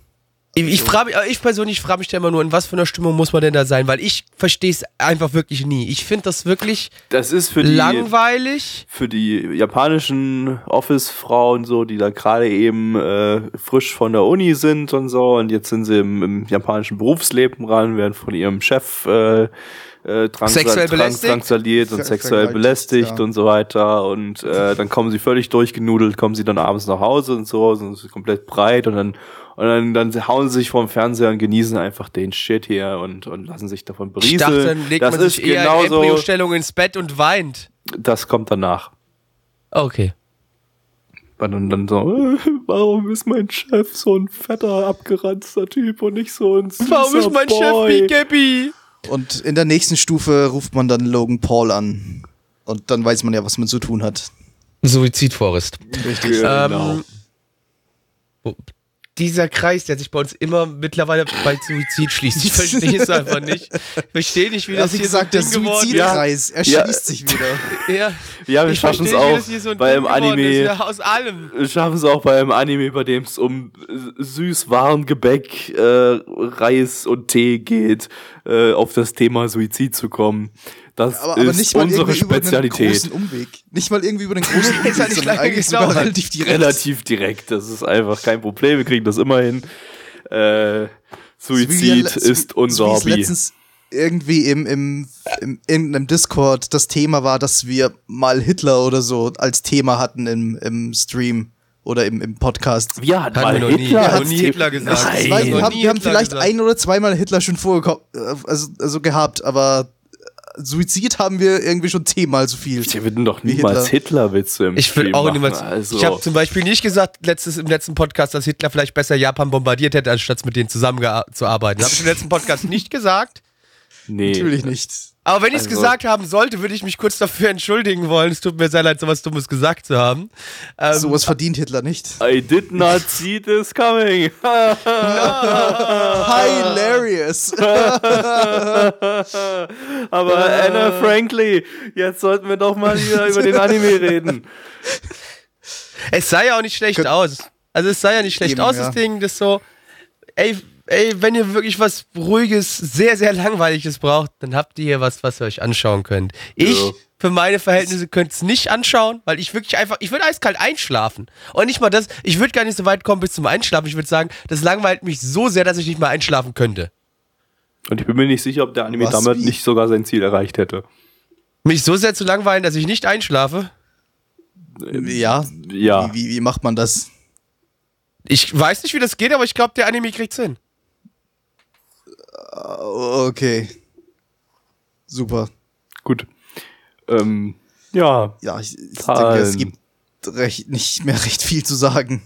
Ich, ich frage ich persönlich frage mich da immer nur, in was für einer Stimmung muss man denn da sein, weil ich verstehe es einfach wirklich nie. Ich finde das wirklich Das ist für die, langweilig. für die japanischen Office-Frauen so, die da gerade eben äh, frisch von der Uni sind und so und jetzt sind sie im, im japanischen Berufsleben ran, werden von ihrem Chef äh, äh, Sexuell drangsaliert und sexuell belästigt ja. und so weiter und äh, dann kommen sie völlig durchgenudelt, kommen sie dann abends nach Hause und so, sind sie komplett breit und dann und dann, dann hauen sie sich vorm Fernseher und genießen einfach den Shit hier und, und lassen sich davon Ich berieseln. dachte, dann legt das man ist sich eher in genauso, Embryostellung ins Bett und weint. das kommt danach. Okay. Und dann, dann so, äh, warum ist mein Chef so ein fetter, abgeranzter Typ und nicht so ein süßer Warum ist mein Boy? Chef wie Gabby? Und in der nächsten Stufe ruft man dann Logan Paul an. Und dann weiß man ja, was man zu tun hat. Suizidforest. Richtig. Genau. Ähm, wo- dieser Kreis, der sich bei uns immer mittlerweile bei Suizid schließt. Ich verstehe es einfach nicht. Ich verstehe nicht, wie das hier gesagt, so der ein Ding geworden ist. Suizidkreis, er Ja. schließt sich wieder. Ja, Ja, wir ich schaffen es auch, das hier so ein weil Ding im geworden Anime- Ist, ja, aus allem. Wir schaffen es auch bei einem Anime, bei dem es um äh, Süßwarengebäck, äh, Reis und Tee geht, äh, auf das Thema Suizid zu kommen. Das Aber, aber ist nicht mal unsere irgendwie über einen Spezialität. großen Umweg. Nicht mal irgendwie über einen großen Ist Umweg, sondern eigentlich sogar relativ direkt. Relativ direkt. Das ist einfach kein Problem. Wir kriegen das immer hin. Äh, Suizid ist so wie- unser so Hobby. letztens irgendwie im, im, im irgendeinem Discord das Thema war, dass wir mal Hitler oder so als Thema hatten im, im Stream. oder im, im Podcast. Wir hatten mal wir noch nie. Hitler. Ja, noch nie Thema. Hitler gesagt. Nein. Weiß, wir haben, nie wir haben Hitler vielleicht gesagt. ein oder zweimal Hitler schon vorgekommen, also, also gehabt, aber Suizid haben wir irgendwie schon zehnmal so viel. Wir würden doch niemals Hitler. Hitler-Witze im Ich will auch machen. niemals. Also, Ich habe zum Beispiel nicht gesagt, letztes, im letzten Podcast, dass Hitler vielleicht besser Japan bombardiert hätte, anstatt mit denen zusammenzuarbeiten. Habe ich im letzten Podcast nicht gesagt. nee. Natürlich nicht. Aber wenn ich es Also- gesagt haben sollte, würde ich mich kurz dafür entschuldigen wollen. Es tut mir sehr leid, sowas Dummes gesagt zu haben. Ähm, Sowas verdient Hitler nicht. I did not see this coming. Hilarious. Aber Anna Frankly, jetzt sollten wir doch mal wieder über den Anime reden. Es sah ja auch nicht schlecht aus. Also es sah ja nicht schlecht Eben, aus, ja. das Ding. Das so, ey, ey, wenn ihr wirklich was Ruhiges, sehr, sehr Langweiliges braucht, dann habt ihr hier was, was ihr euch anschauen könnt. Ich, Ja. für meine Verhältnisse, könnte es nicht anschauen, weil ich wirklich einfach, ich würde eiskalt einschlafen. Und nicht mal das, ich würde gar nicht so weit kommen bis zum Einschlafen. Ich würde sagen, das langweilt mich so sehr, dass ich nicht mal einschlafen könnte. Und ich bin mir nicht sicher, ob der Anime Was, damit wie? nicht sogar sein Ziel erreicht hätte. Mich so sehr zu langweilen, dass ich nicht einschlafe. ja. Ja. Wie, wie, wie macht man das? Ich weiß nicht, wie das geht, aber ich glaube, der Anime kriegt's hin. Okay. Super. Gut. Ähm, ja. Ja, ich, ich denke, es gibt recht, nicht mehr recht viel zu sagen.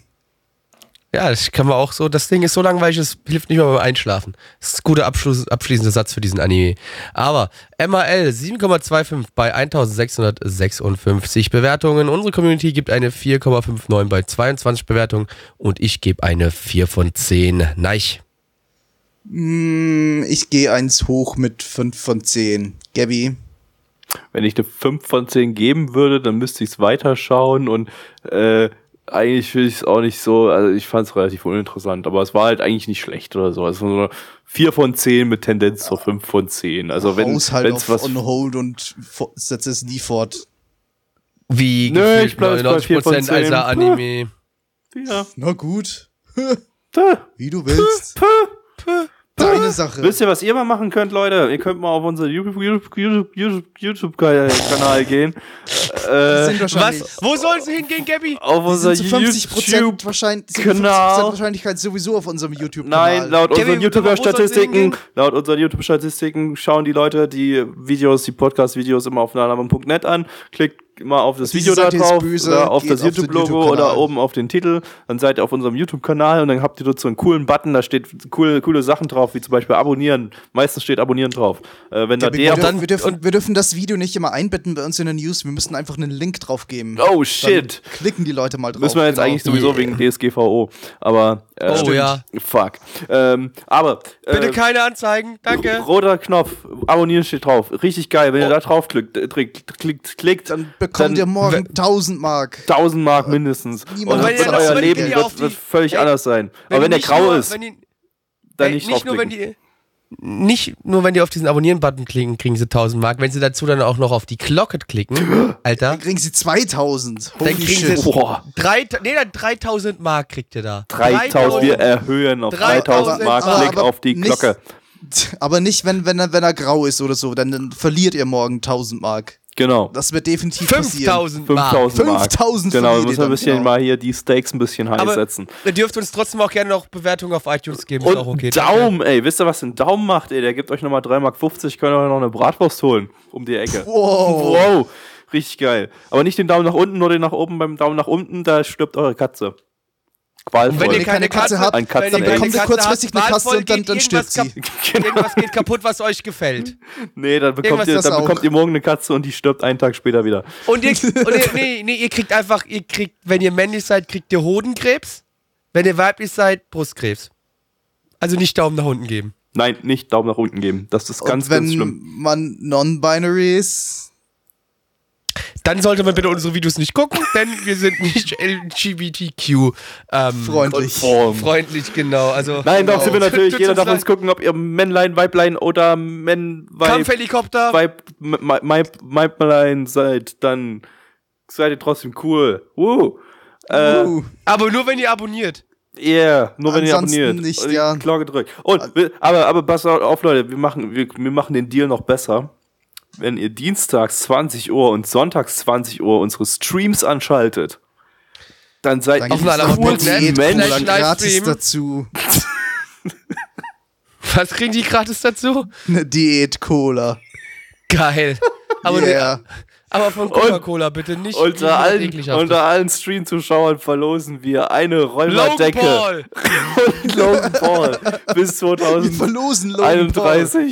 Ja, das kann man auch so. Das Ding ist so langweilig, es hilft nicht mal beim Einschlafen. Das ist ein guter Abschluss, abschließender Satz für diesen Anime. Aber MAL 7,25 bei 1656 Bewertungen. Unsere Community gibt eine 4,59 bei 22 Bewertungen und ich gebe eine 4 von 10. Neich. Hm, Ich gehe eins hoch mit 5 von 10. Gabby? Wenn ich eine 5 von 10 geben würde, dann müsste ich es weiterschauen und äh, eigentlich will ich es auch nicht so, also ich fand es relativ uninteressant, aber es war halt eigentlich nicht schlecht oder so. Es war so eine 4 von 10 mit Tendenz zur 5 von 10. Also wenn wenn's auf was on hold und setze es nie fort. Wie Nö, ich bleib bei 4 von 99% 10. alter Anime. ja. Na gut. Wie du willst. Deine Sache. Wisst ihr, was ihr mal machen könnt, Leute? Ihr könnt mal auf unseren YouTube, YouTube, YouTube, YouTube, YouTube-Kanal gehen. Das Äh, Was? Wo soll sie hingehen, Gabby? auf die unser sind zu 50 Prozent wahrscheinlich, sind 50 Kanal. Wahrscheinlichkeit sowieso auf unserem YouTube-Kanal. Nein, laut unseren YouTube-Statistiken, laut unseren YouTube-Statistiken schauen die Leute die Videos, die Podcast-Videos immer auf nanaman.net an, klickt mal auf das Diese Video da drauf böse, oder auf das YouTube-Logo YouTube-Kanal. oder oben auf den Titel, dann seid ihr auf unserem YouTube-Kanal und dann habt ihr dort so einen coolen Button, da steht coole, coole Sachen drauf, wie zum Beispiel abonnieren. Meistens steht abonnieren drauf. Äh, wenn da Ja, wir, der, dürfen, wir, dürfen, wir dürfen das Video nicht immer einbetten bei uns in den News. Wir müssen einfach einen Link drauf geben. oh Dann shit. klicken die Leute mal drauf. Müssen wir jetzt genau. eigentlich sowieso wegen DSGVO. Aber äh, Oh ja. Fuck. Ähm, aber äh, Bitte keine Anzeigen, danke. roter Knopf, abonnieren steht drauf. Richtig geil. Wenn ihr da drauf klickt, äh, klickt, klickt, klickt Dann bekommt ihr morgen 1000 Mark. 1000 Mark mindestens. Niemand Und hat wird das euer wenn Leben wird, wird völlig Ey, anders sein. Aber wenn der grau nicht nur, ist, wenn die, dann ey, nicht nicht nur, wenn die, nicht nur, wenn die auf diesen Abonnieren-Button klicken, kriegen sie 1000 Mark. Wenn sie dazu dann auch noch auf die Glocke klicken, Alter, Dann kriegen sie 2000. dann Holy kriegen shit. sie Boah. drei, nee, dann 3000 Mark kriegt ihr da. 3000, wir erhöhen auf 3000 Mark, aber- Klick aber auf die nicht- Glocke. Aber nicht, wenn, wenn, er, wenn er grau ist oder so. Dann, dann verliert ihr morgen 1000 Mark. Genau. Das wird definitiv passieren. 5000 Mark. 5000 Mark. 5000 Genau, verliert müssen wir ein bisschen genau. mal hier die Stakes ein bisschen heiß Aber setzen. ihr dürft uns trotzdem auch gerne noch Bewertungen auf iTunes geben. ist Und auch okay. danke. Daumen, ey, wisst ihr, was ein Daumen macht, ey? Der gibt euch nochmal 3,50 Mark, könnt ihr euch noch eine Bratwurst holen. Um die Ecke. Wow. Wow. Richtig geil. Aber nicht den Daumen nach unten, nur den nach oben. Beim Daumen nach unten, da stirbt eure Katze. Qualvoll. Und wenn ihr keine keine Katze habt, Ein Katzen- wenn ihr dann keine bekommt ihr Katze kurzfristig eine Katze und dann- dann stirbt kap- Genau. Irgendwas geht kaputt, was euch gefällt. Nee, dann bekommt, Irgendwas ihr, dann bekommt ihr morgen eine Katze und die stirbt einen Tag später wieder. Und ihr, und ihr, nee, nee, ihr kriegt einfach, ihr kriegt, wenn ihr männlich seid, kriegt ihr Hodenkrebs. Wenn ihr weiblich seid, Brustkrebs. Also nicht Daumen nach unten geben. Nein, nicht Daumen nach unten geben. Das ist ganz, und wenn ganz schlimm. man non-binary ist, Dann sollte man bitte unsere Videos nicht gucken, denn wir sind nicht LGBTQ ähm, freundlich. Freundlich, genau. Also Nein, doch Genau. sind wir natürlich. Jeder uns darf uns gucken, ob ihr Männlein, Weiblein oder Männ, Weib, Kampfhelikopter. Weib, Weiblein seid, dann seid ihr trotzdem cool. Woo. Äh, Uh, Aber nur wenn ihr abonniert. Yeah, nur wenn ihr Ansonsten abonniert. nicht, und die ja. Glocke drückt. Und, aber, aber pass auf, Leute, wir machen, wir, wir machen den Deal noch besser. Wenn ihr dienstags 20 Uhr und sonntags 20 Uhr unsere Streams anschaltet, Dann seid Dann ihr coolsten Menschen. Gratis dazu. Was kriegen die gratis dazu? Eine Diät Cola. Geil. Aber, Yeah. aber von Coca-Cola bitte nicht. Unter allen, unter allen Stream-Zuschauern verlosen wir eine Logan Räumerdecke Paul. und Logan Paul bis Wir 2031. verlosen Logan Paul.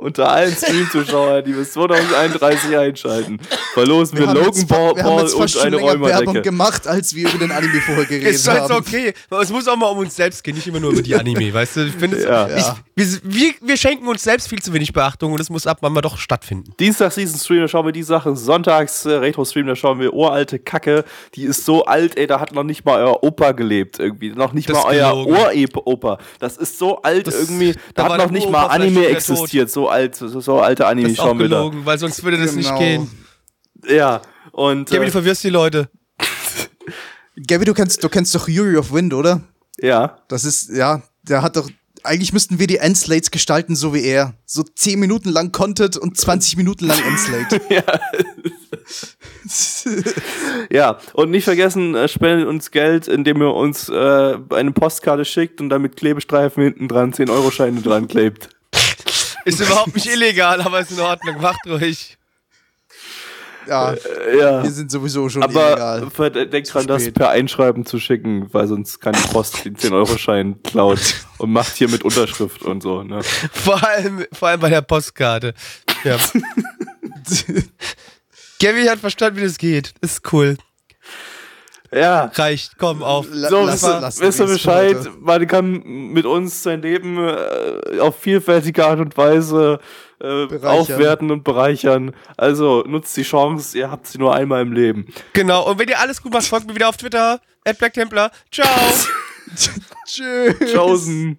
Unter allen Stream-Zuschauern, die bis 2031 einschalten, verlosen wir, Wir Logan Paul, wir haben Paul jetzt fast und schon eine länger Werbung Räumerdecke. gemacht, als wir über den Anime vorher geredet Ist halt haben. okay. Aber es muss auch mal um uns selbst gehen, nicht immer nur über die Anime, weißt du? Ich finde, es- Ja. ich, wir, wir, wir schenken uns selbst viel zu wenig Beachtung und es muss ab mal doch stattfinden. Dienstag Season Stream, da schauen wir die Sachen. Sonntags äh, Retro Stream, da schauen wir uralte Kacke. Die ist so alt, ey, da hat noch nicht mal euer Opa gelebt irgendwie. Noch nicht Das mal ist euer. Uropa. Das ist so alt Das- irgendwie. da Da hat noch nicht mal Anime existiert. So alt, so, so alte Anime Das ist auch schauen wir da. gelogen, weil sonst würde das nicht Genau. gehen. Ja. Und Gaby, du äh, verwirrst die Leute. Gabby, du kennst, du kennst doch Fury of Wind, oder? ja. Das ist, ja, der hat doch. Eigentlich müssten wir die Endslates gestalten, so wie er. So 10 Minuten lang Content und 20 Minuten lang Endslate. Ja, und nicht vergessen, äh, spendet uns Geld, indem ihr uns äh, eine Postkarte schickt und damit Klebestreifen hinten dran 10-Euro-Scheine dran klebt. Ist überhaupt nicht illegal, aber ist in Ordnung. Macht ruhig. ja, Äh, ja. wir sind sowieso schon Aber illegal. denkt dran, das per Einschreiben zu schicken, weil sonst kann die Post den 10-Euro-Schein klauen und macht hier mit Unterschrift und so. Ne? Vor allem, vor allem bei der Postkarte. Ja. Gaby hat verstanden, wie das geht. Ist cool. Ja, Reicht. Komm auf. So, lass- ihr- lass wisst ihr Bescheid, heute. man kann mit uns sein Leben äh, auf vielfältige Art und Weise äh, Bereichern. aufwerten und bereichern. Also nutzt die Chance, ihr habt sie nur einmal im Leben. Genau. Und wenn ihr alles gut macht, folgt mir wieder auf Twitter. At Black Templar. Ciao. Tschüss. Chosen.